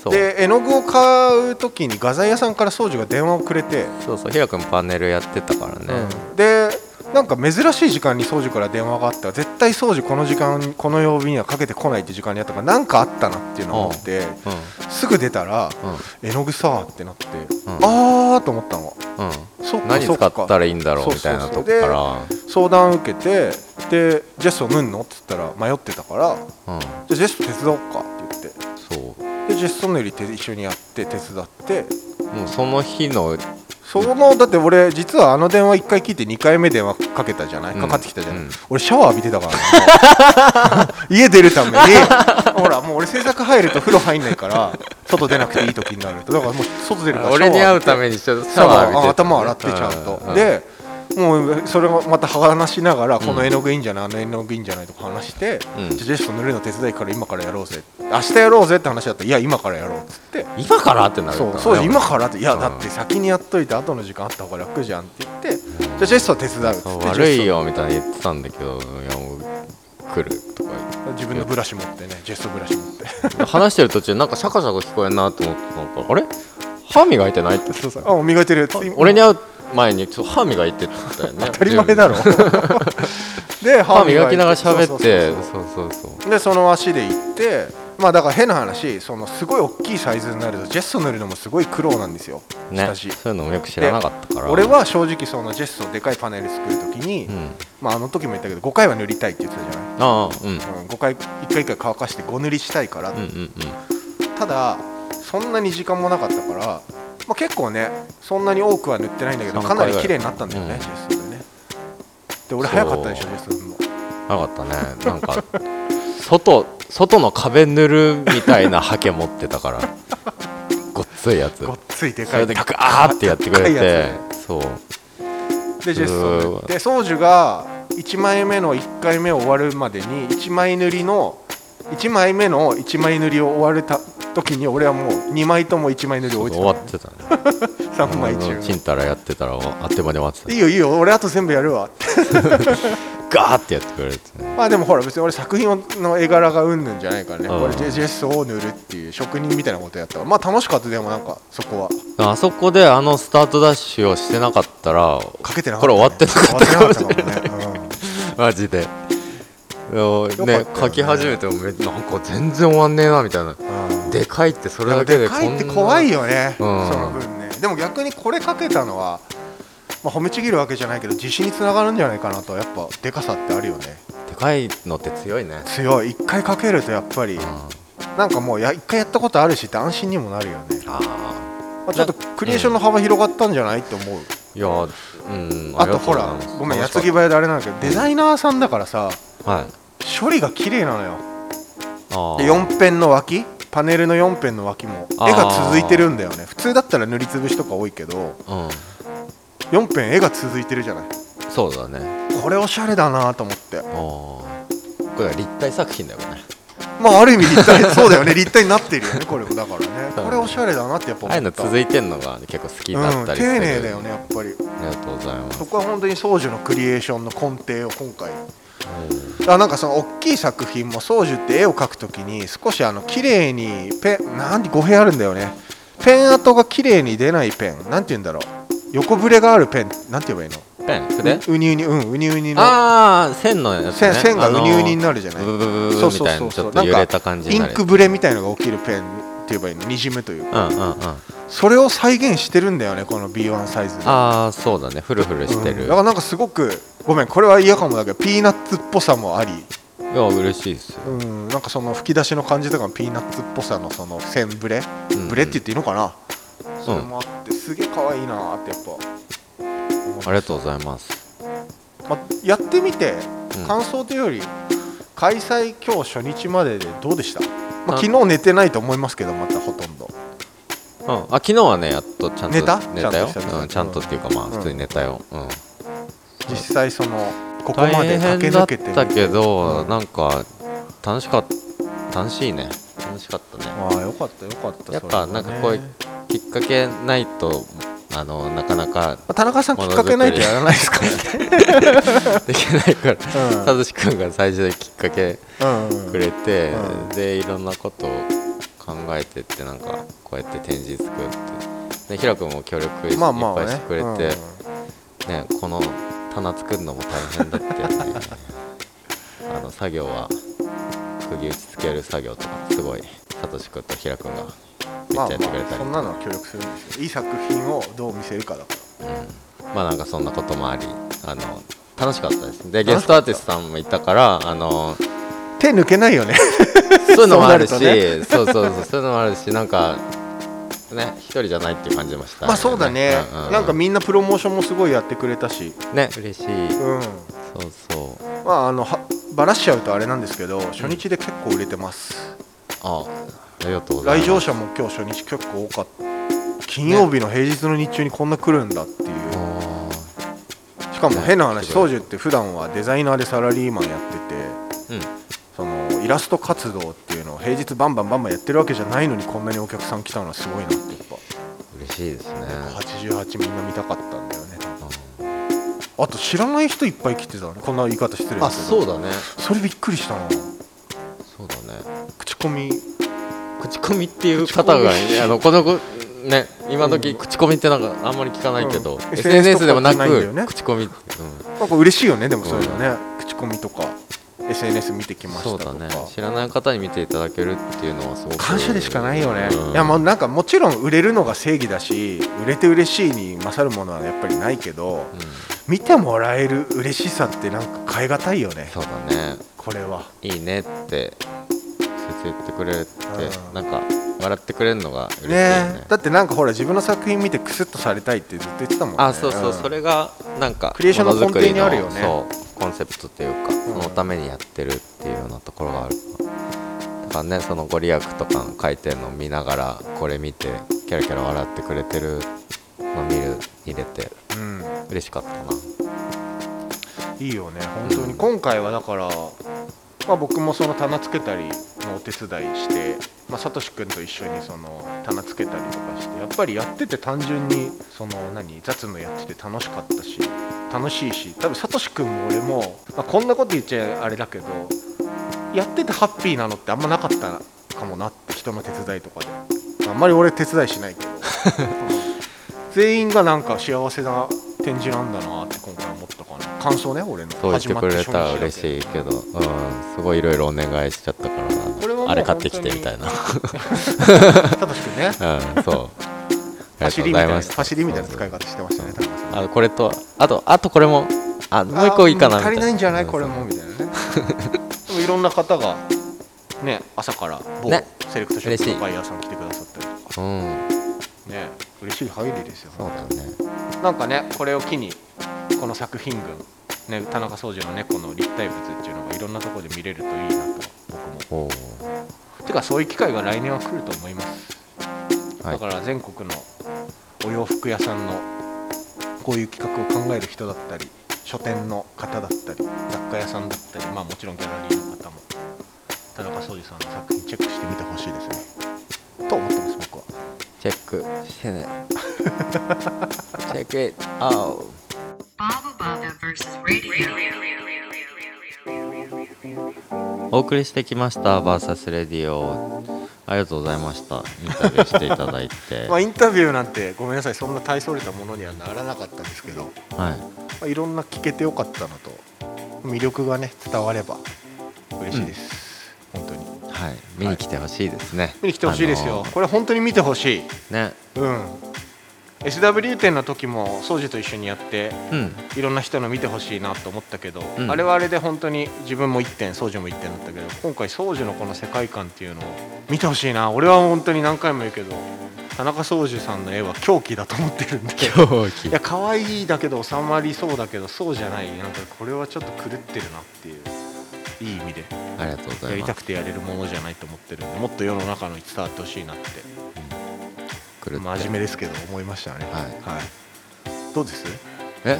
で絵の具を買う時に画材屋さんから掃除が電話をくれて、そうそうひろくんパネルやってたからね、うん。でなんか珍しい時間に掃除から電話があった。絶対掃除この時間この曜日にはかけてこないって時間にあったからなんかあったなっていうのを思ってすぐ出たら絵の具さーってなって、うん。あーと思ったの。うん。うんそ何使ったらいいんだろうみたいなとこか相談受けてでジェスを塗んの？って言ったら迷ってたかららうん。じゃあジェス手伝おうかでジェスト塗り一緒にやって手伝ってもうその日のそのだって俺実はあの電話1回聞いて2回目電話かけたじゃないうんかかってきたじゃない、うん俺シャワー浴びてたからね家出るためにほらもう俺制作入ると風呂入んないから外出なくていい時になるとだからもう外出るから俺に会うためにちょっとシャワー浴びて頭洗ってちゃんと、でもうそれをまた話しながら、この絵の具いいんじゃないあの絵の具いいんじゃないとか話して、ジェスト塗るの手伝いから今からやろうぜ明日やろうぜって話だったらいや今からやろうっつって。今からってなるそうそう今からっていやだって先にやっといて後の時間あった方が楽じゃんって言って、じゃあジェストは手伝うっつって悪いよみたいな言ってたんだけどいやもう来るとか自分のブラシ持ってねジェストブラシ持って。言って話してる途中なんかシャカシャカ聞こえんなと思ってなんかあれ？歯磨いてないってそうそうあ磨いてる俺に会う前にちょっと歯磨いてたよね。当たり前だろ。で歯磨きながら喋そうって。そうそうそうそう。そうでその足で行ってまあだから変な話そのすごい大きいサイズになるとジェスト塗るのもすごい苦労なんですよ。ね。そういうのもよく知らなかったから。俺は正直そのジェストでかいパネル作るときに、うん。まああの時も言ったけど5回は塗りたいって言ってたじゃない、ああうん。うん、5回1回1回乾かして5塗りしたいから、うんうんうん。ただそんなに時間もなかったから、まあ、結構ねそんなに多くは塗ってないんだけど3かなり綺麗になったんだよね、うん。ジェストでね。で俺早かったでしょジェスト塗るのなかったね。なんか 外外の壁塗るみたいなハケ持ってたから。ごっついやつ。ごっついでそかい。れでガーってやってくれて。そう。つでジェスト塗って宗樹が1枚目の1回目終わるまでに1枚塗りの1枚目の1枚塗りを終わるた時に俺はもう2枚とも1枚塗り置いて終わってたね。た3枚中。ちんたらやってたらあっという間に終わってた。いいよいいよ俺あと全部やるわ。っ てガーってやってくれるってね。まあでもほら別に俺作品の絵柄がうんぬんじゃないからね。うん。俺 JJS を塗るっていう職人みたいなことやったから。まあ楽しかった。でもなんかそこは。あそこであのスタートダッシュをしてなかったらかけてなかった、これ終わってなかったかもしれない。終わってなかったかもね、マジでね。ね書き始めてもめなんか全然終わんねえなみたいな。うん。でかいってそれでだけででかいって怖いよよね、うん。その分ね。でも逆にこれかけたのは、まあ、褒めちぎるわけじゃないけど自信につながるんじゃないかなと。やっぱでかさってあるよね。でかいのって強いね。強い。一回かけるとやっぱりうん。なんかもうや一回やったことあるしって安心にもなるよね、あまあ、ちょっとクリエーションの幅広がったんじゃないって思う、ーいやうん。あとほらごめん矢継ぎ早であれなんだけどデザイナーさんだからさはい処理が綺麗なのよ。あで4辺の脇？パネルの4辺の脇も。絵が続いてるんだよね。普通だったら塗りつぶしとか多いけどうん。4辺絵が続いてるじゃない。そうだね。これおしゃれだなと思って。これは立体作品だよね。まあある意味立体 そうだよね。立体になってるよねこれも。だからね。うんこれおしゃれだなってやっぱああいうの思った続いてんのが結構好きだうん丁ったりする、寧だよねやっぱり。ありがとうございます。そこは本当に宗樹のクリエーションの根底を今回あなんかその大きい作品も宗樹って絵を描くときに少しあの綺麗にペンなんで語弊あるんだよね。ペン跡が綺麗に出ないペン。なんて言うんだろう。横ブレがあるペン。なんて言えばいいの？ペン？筆？うにうにうんうにうにの。ああ線のやつ、ね、線線がうにうににるなるじゃない？ブブブブそうブみたいなちそうそうそうょっと揺れた感じインクブレみたいのが起きるペンって言えばいいの？にじむというか。うんうんうん。それを再現してるんだよねこの B1 サイズでああそうだね。フルフルしてる、うん。だからなんかすごくごめんこれは嫌かもだけどピーナッツっぽさもあり。いや嬉しいですよ、うん。なんかその吹き出しの感じとかもピーナッツっぽさのその線ブレ？うん。ブレって言っていいのかな？それもあってすげえ可愛いなーってやっぱありがとうございます。まやってみてうん。感想というより開催今日初日まででどうでした、まあ、あ昨日寝てないと思いますけどまたほとんど。うん、あ昨日はねやっとちゃんと寝た？寝たよ。ちゃんとしたうん、ちゃんとっていうかまあうん。普通に寝たよ、うん。実際そのここ大まで駆け抜けてみて。たけど、うんなんか楽しかった楽しいね。楽しかったね。ああよかったよかったやっぱなんかこういうきっかけないとあのなかなかまあ田中さんきっかけないとやらないですか？ら ねできないからうん。さとしくんが最初できっかけうんうんくれて、うん。でいろんなことを考えてってなんかこうやって展示作ってでひらくんも協力いっまあまあね。ぱいしてくれて、ねこの棚作るのも大変だったよねあの作業は釘打ちつける作業とかすごいさとしくんとひらくんがめまあっちゃやってくれたり、まあそんなのは協力するんですよ。いい作品をどう見せるかだから。うん、まあなんかそんなこともありあの楽しかったです。でゲストアーティストさんもいたからあの手抜けないよね。そういうのもあるしそうなるそうそうそうそういうのもあるしなんかね一人じゃないっていう感じもしたよまあそうだね、うんうんなんかみんなプロモーションもすごいやってくれたし。ね嬉しい。うんそうそう。まああのはバラしちゃうとあれなんですけど初日で結構売れてます、あありがとうございます。来場者も今日初日結構多かった。金曜日の平日の日中にこんな来るんだっていう、あしかも変な話ね宗樹って普段はデザイナーでサラリーマンやっててーうん。そのイラスト活動っていうのを平日バンバンバンバンやってるわけじゃないのにこんなにお客さん来たのはすごいなってやっぱ。嬉しいですね。88みんな見たかったんだよねあと知らない人いっぱい来てたねこんな言い方失礼あそうだね。それびっくりしたな。そうだね。口コミ口コミっていう方がねあのこの子ね今時口コミってなんかあんまり聞かないけど、うん。SNS, でもなとかじゃなね。く口コミ、うん、なんか嬉しいよねでもそういうのね、口コミとか SNS 見てきましたそうだね。知らない方に見ていただけるっていうのはすごく感謝でしかないよね、うん。いやもうなんかもちろん売れるのが正義だし売れて嬉しいに勝るものはやっぱりないけどうん。見てもらえる嬉しさってなんか変え難いよね。そうだね。これは。いいねって先生言ってくれてうんなんか笑ってくれるのが嬉しいよね。ねだってなんかほら自分の作品見てクスッとされたいってずっと言ってたもんね。あそうそう、ん。それがなんかクリエーションの根底にあるよね。コンセプトっていうか、そのためにやってるっていうようなところがあるだからねそのご利益とかの書いてるのを見ながらこれ見てキャラキャラ笑ってくれてるの見る見れてうん。嬉しかったな。いいよね。本当に。今回はだから、まあ、僕もその棚つけたりのお手伝いして、まあ、さとしくんと一緒にその棚つけたりとかしてやっぱりやってて単純にその何雑務やってて楽しかったし楽しいし多分さとしくんも俺も、まあ、こんなこと言っちゃあれだけどやっててハッピーなのってあんまなかったかもなって人の手伝いとかで。あんまり俺手伝いしないけど。全員がなんか幸せな展示なんだなって今回思ったかな。感想ね俺の。そう言ってくれたら嬉いしいけど、うん、すごいいろいろお願いしちゃったから。なあれ買ってきてみたいな。さとしくんね。うんそう。走りみたいな。走りみたいな使い方してましたね高橋さん。あこれとあとあとこれもあもう一個いいかな足りないんじゃない？これもみたいなね。でもいろんな方がね朝から某ね。セレクトショップのバイヤーさん来てくださったりとか。うん。ね嬉しい限りですよ。そうだよねなんかねこれを機にこの作品群、ね、田中総司の猫の立体物っていうのがいろんなところで見れるといいなと僕も。てかそういう機会が来年は来ると思います、はい。だから全国のお洋服屋さんのこういう企画を考える人だったり書店の方だったり雑貨屋さんだったりまあもちろんギャラリーの方も田中総司さんの作品チェックしてみてほしいですね。と思ってます僕はチェックしてねチェック it out. Baba Baba versus radio. お送りしてきましたバーサスレディオありがとうございました。インタビューしていただいて。まあインタビューなんてごめんなさい。そんな大それたものにはならなかったんですけど、はい。まあ、いろんな聞けてよかったのと魅力がね伝われば嬉しいです、本当に。はい。見に来てほしいですね。見に来てほしいですよ、あのこれ本当に見てほしい。ね。うん SW 展の時も掃除と一緒にやってうん。いろんな人の見てほしいなと思ったけど、うん。あれはあれで本当に自分も1点掃除も1点だったけど今回掃除のこの世界観っていうのを見てほしいな。俺は本当に何回も言うけど田中掃除さんの絵は狂気だと思ってるんで狂気。いや可愛いだけど収まりそうだけどそうじゃない。なんかこれはちょっと狂ってるなっていういい意味で。ありがとうござやりいます。たくてやれるものじゃないと思ってるんでもっと世の中のに伝わってほしいなって狂って。真面目ですけど思いましたね。はい。はい、どうです？え？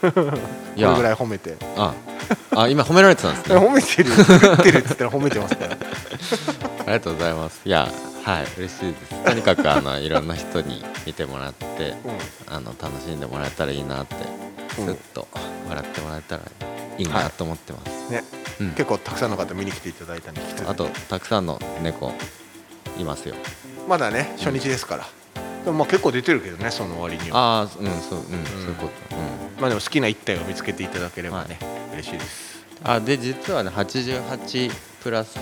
いこれぐらやい褒めて。あ。あ今褒められてたんですね。褒めてる。狂ってるって言ったら褒めてますから ありがとうございます。いやはい。嬉しいです。とにかくあのいろんな人に見てもらってあの楽しんでもらえたらいいなってうん。ずっと笑ってもらえたらいいなと思ってます、ね、うん。結構たくさんの方見に来ていただいたんであとたくさんの猫いますよまだね初日ですから、でもまあ結構出てるけどねその割には。ああうんそううん、そういうこと。うん。まあでも好きな一体を見つけていただければね、嬉しいです。あで実はね88プラス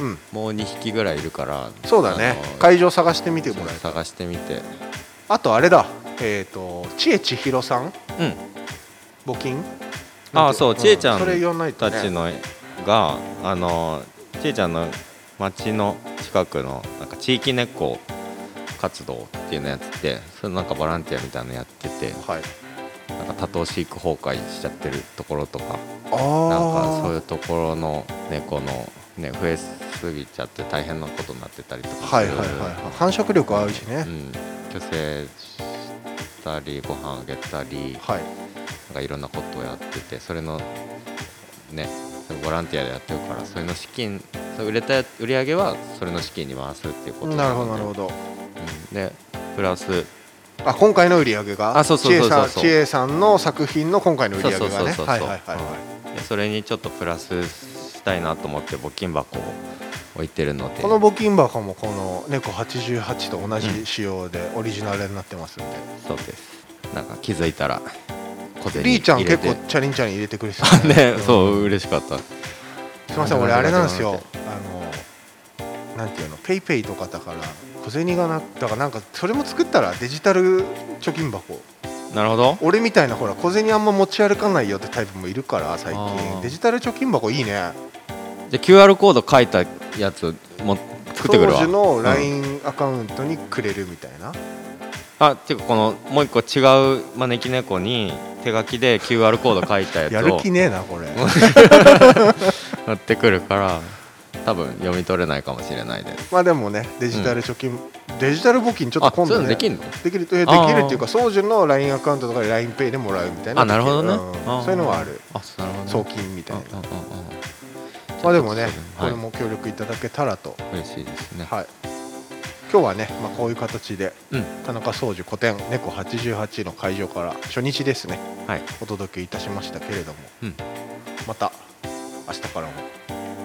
うん。もう2匹ぐらいいるからそうだね。会場探してみてもらえ探してみて。あとあれだ。えっ、と千恵千尋さん？うん。募金？あそう千恵ちゃんそれ言わないたちのがあのちえちゃんの町の近くの地域猫活動っていうのやっててそれなんかボランティアみたいなのやっててはい。なんか多頭飼育崩壊しちゃってるところとかなんかそういうところの猫のね増えすぎちゃって大変なことになってたりとかはいはいはいはい。繁殖力あるしね、うん、虚勢したりご飯あげたりはい。なんかいろんなことをやっててそれのねボランティアでやってるからそれの資金それ売れた売り上げはそれの資金に回すっていうことなるほどなるほど。うん。でプラスあ今回の売り上げがあそうそうそうそう。千恵さんの作品の今回の売り上げがね。それにちょっとプラスしたいなと思って募金箱を置いてるので。この募金箱もこの猫88と同じ仕様でオリジナルになってますんで、そうです。なんか気づいたら小銭リーちゃん結構チャリンチャリン入れてくれてたね、ん。そう嬉しかった。すみません俺あれなんですよ。待あのなんていうの PayPay とかだから小銭がなだからなんかそれも作ったらデジタル貯金箱。なるほど。俺みたいなほら小銭あんま持ち歩かないよってタイプもいるから最近。デジタル貯金箱いいね。じゃあ QR コード書いたやつも作ってくるわ。当時のうん。LINE アカウントにくれるみたいな、あっていうかこのもう一個違う招き猫に手書きで QR コード書いたやつやるを気ねえなこれ。持ってくるから多分読み取れないかもしれないです。まあでもねデジタル貯金、デジタル募金ちょっと今度ね。のできんの？できるえできるっていうか総順の LINE アカウントとかで LINEPay でもらうみたいな。あなるほどね、うん。そういうのはある。あなるほどね送金みたいな。うんうんうんうん。まあでもねこはい。れも協力いただけたらと。嬉しいですね。はい今日はね、まあ、こういう形でうん。田中総司古典猫88の会場から初日ですね。はい。お届けいたしましたけれども、うん。また明日からも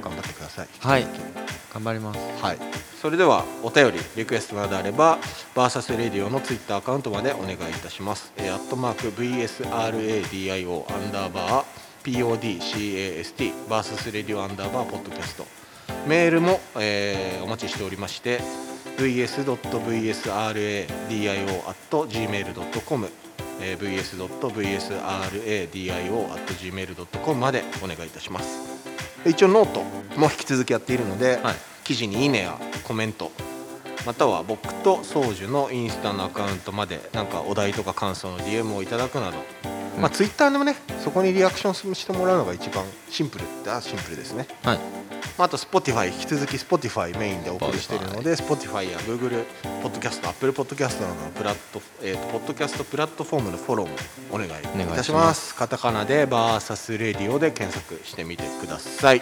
頑張ってください。はい。頑張ります。はい、それではお便りリクエストなどあればバーサスレディオのツイッターアカウントまでお願いいたします。えーアットマーク VSRADIO アンダーバー PODCAST バーサスレディオアンダーバーポッドキャスト。メールも、えーお待ちしておりまして vs.vsradio.gmail.com えー vs.vsradio.gmail.com までお願いいたします。一応ノートも引き続きやっているので、はい。記事にいいねやコメントまたは僕と草樹のインスタのアカウントまでなんかお題とか感想の DM をいただくなど、まあツイッターでもねそこにリアクションしてもらうのが一番シンプルってあシンプルですね、はいまあ、あと Spotify 引き続き Spotify メインでお送りしているので Spotify や Google ポッドキャスト Apple ポッドキャストなどのプラット、えーとポッドキャストプラットフォームのフォローもお願いいたします。カタカナでバーサスレディオで検索してみてください。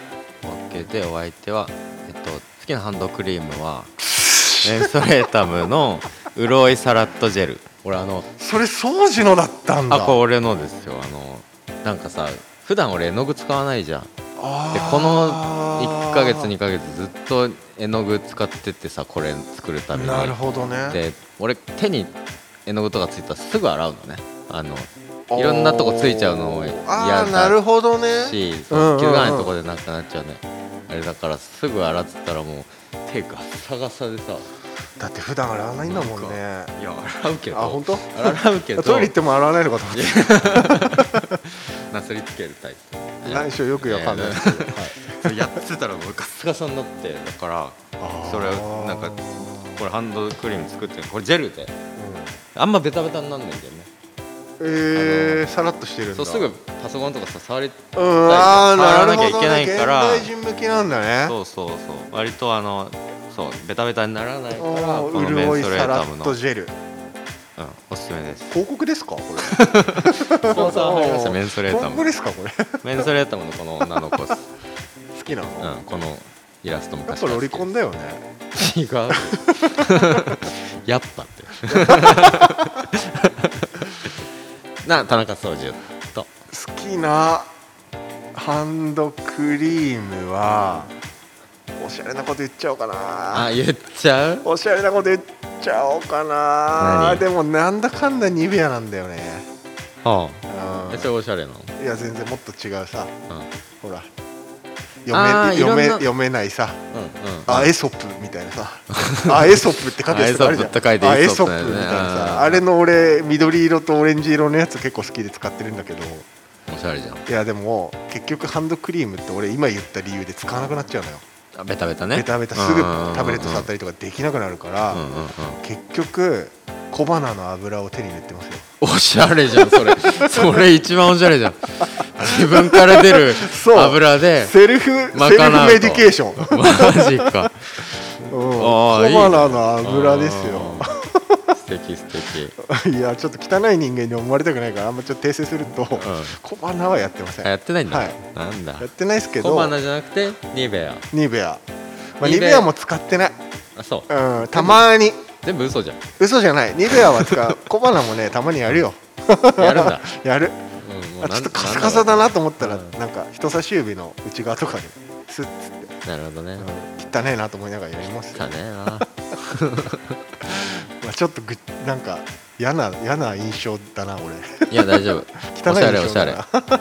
OK でお相手は、えっと、好きなハンドクリームは メンソレータムの潤いサラットジェル。俺あのそれ掃除のだったんだ。あこれ俺のですよ。あのなんかさ普段俺絵の具使わないじゃんでこの1ヶ月2ヶ月ずっと絵の具使っててさこれ作るために。なるほどね。で俺手に絵の具とかついたらすぐ洗うのね。あのいろんなとこついちゃうの嫌ああなるだほどね。気づかないとこでなくなっちゃうね。あれだからすぐ洗ってたらもう手ガッサガサでさ。だって普段洗わないんだもんね。いや洗うけど。あ本当？洗うけど。トイレ行っても洗わないのかと思ってなすりつけるタイプ。内緒よくわかんない。やってたらもうガッサガサになってだからそれなんかこれハンドクリーム作ってるこれジェルで。あんまベタベタになんないんだよね。えー、さらっとしてるんだ。そうすぐパソコンとかさ触りうんあー触らなきゃいけないから。現代人向きなんだね。そうそうそう。割とあのそうベタベタにならないからおこのメンソレー潤いサータムの、ジェルおすすめです。広告ですか？これ。スポンサー入りました。メンソレータム。ですか？これ。メンソレータムのこの女の子好きなの、やうん、このイラストっ昔ぱロリコンだよね。違う。やっぱって。な田中総司と。好きなハンドクリームはおしゃれなこと言っちゃおうかな。あ言っちゃう？おしゃれなこと言っちゃおうかな。何？でもなんだかんだニベアなんだよね。はうん。それおしゃれなの？いや全然もっと違うさ。うん。ほら。読め読め読めないさ。うんうん。アエソップみたいなさ。アエソップって書くやつあるじゃん。アエソップって書いてアエエソップだよね。ソップみたいなうん。さあれの俺緑色とオレンジ色のやつ結構好きで使ってるんだけど。おしゃれじゃん。いやでも結局ハンドクリームって俺今言った理由で使わなくなっちゃうのよ。あベタベタね。ベタベタ。すぐタブレット触さったりとかできなくなるから結局小花の油を手に塗ってますよ。おしゃれじゃんそれ。それ一番おしゃれじゃん。自分から出る油でセルフセルフ賄うとメディケーション、マジか。うん、小花の油ですよ敵素敵。いやちょっと汚い人間に思われたくないからあんまちょっと訂正すると、小花はやってません。あやってないんだ、はい。なんだ。やってないですけど小花じゃなくてニベア。ニベア、まあ、ニベア。も使ってない、あそう。うん、たまに。全部嘘じゃん。嘘じゃない。ニベアは使う。小花もねたまにやるよ。やるんだ、やる。うん、ちょっとカサカサだなと思ったらうんなんか人差し指の内側とかにスッつって、なるほどね。うん、汚ねえなと思いながらやりますよ。だねえなまあ、ちょっとぐなんか嫌な嫌な印象だな俺。いや大丈夫。汚いおしゃれ印象だおしゃれ。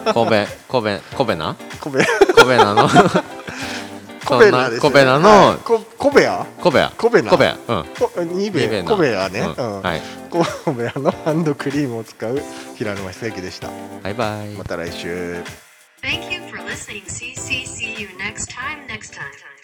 なコベコベコベナ？コベ。コベナの？コベナね、コベナの？はいココベア？コベア。コベナ？コベア。うん。コニベニベナコベアね、ううん。んはい。コベアのハンドクリームを使う平沼久之でした。バイバイ。また来週。Thank you for listening. See, see, see you next time, next time.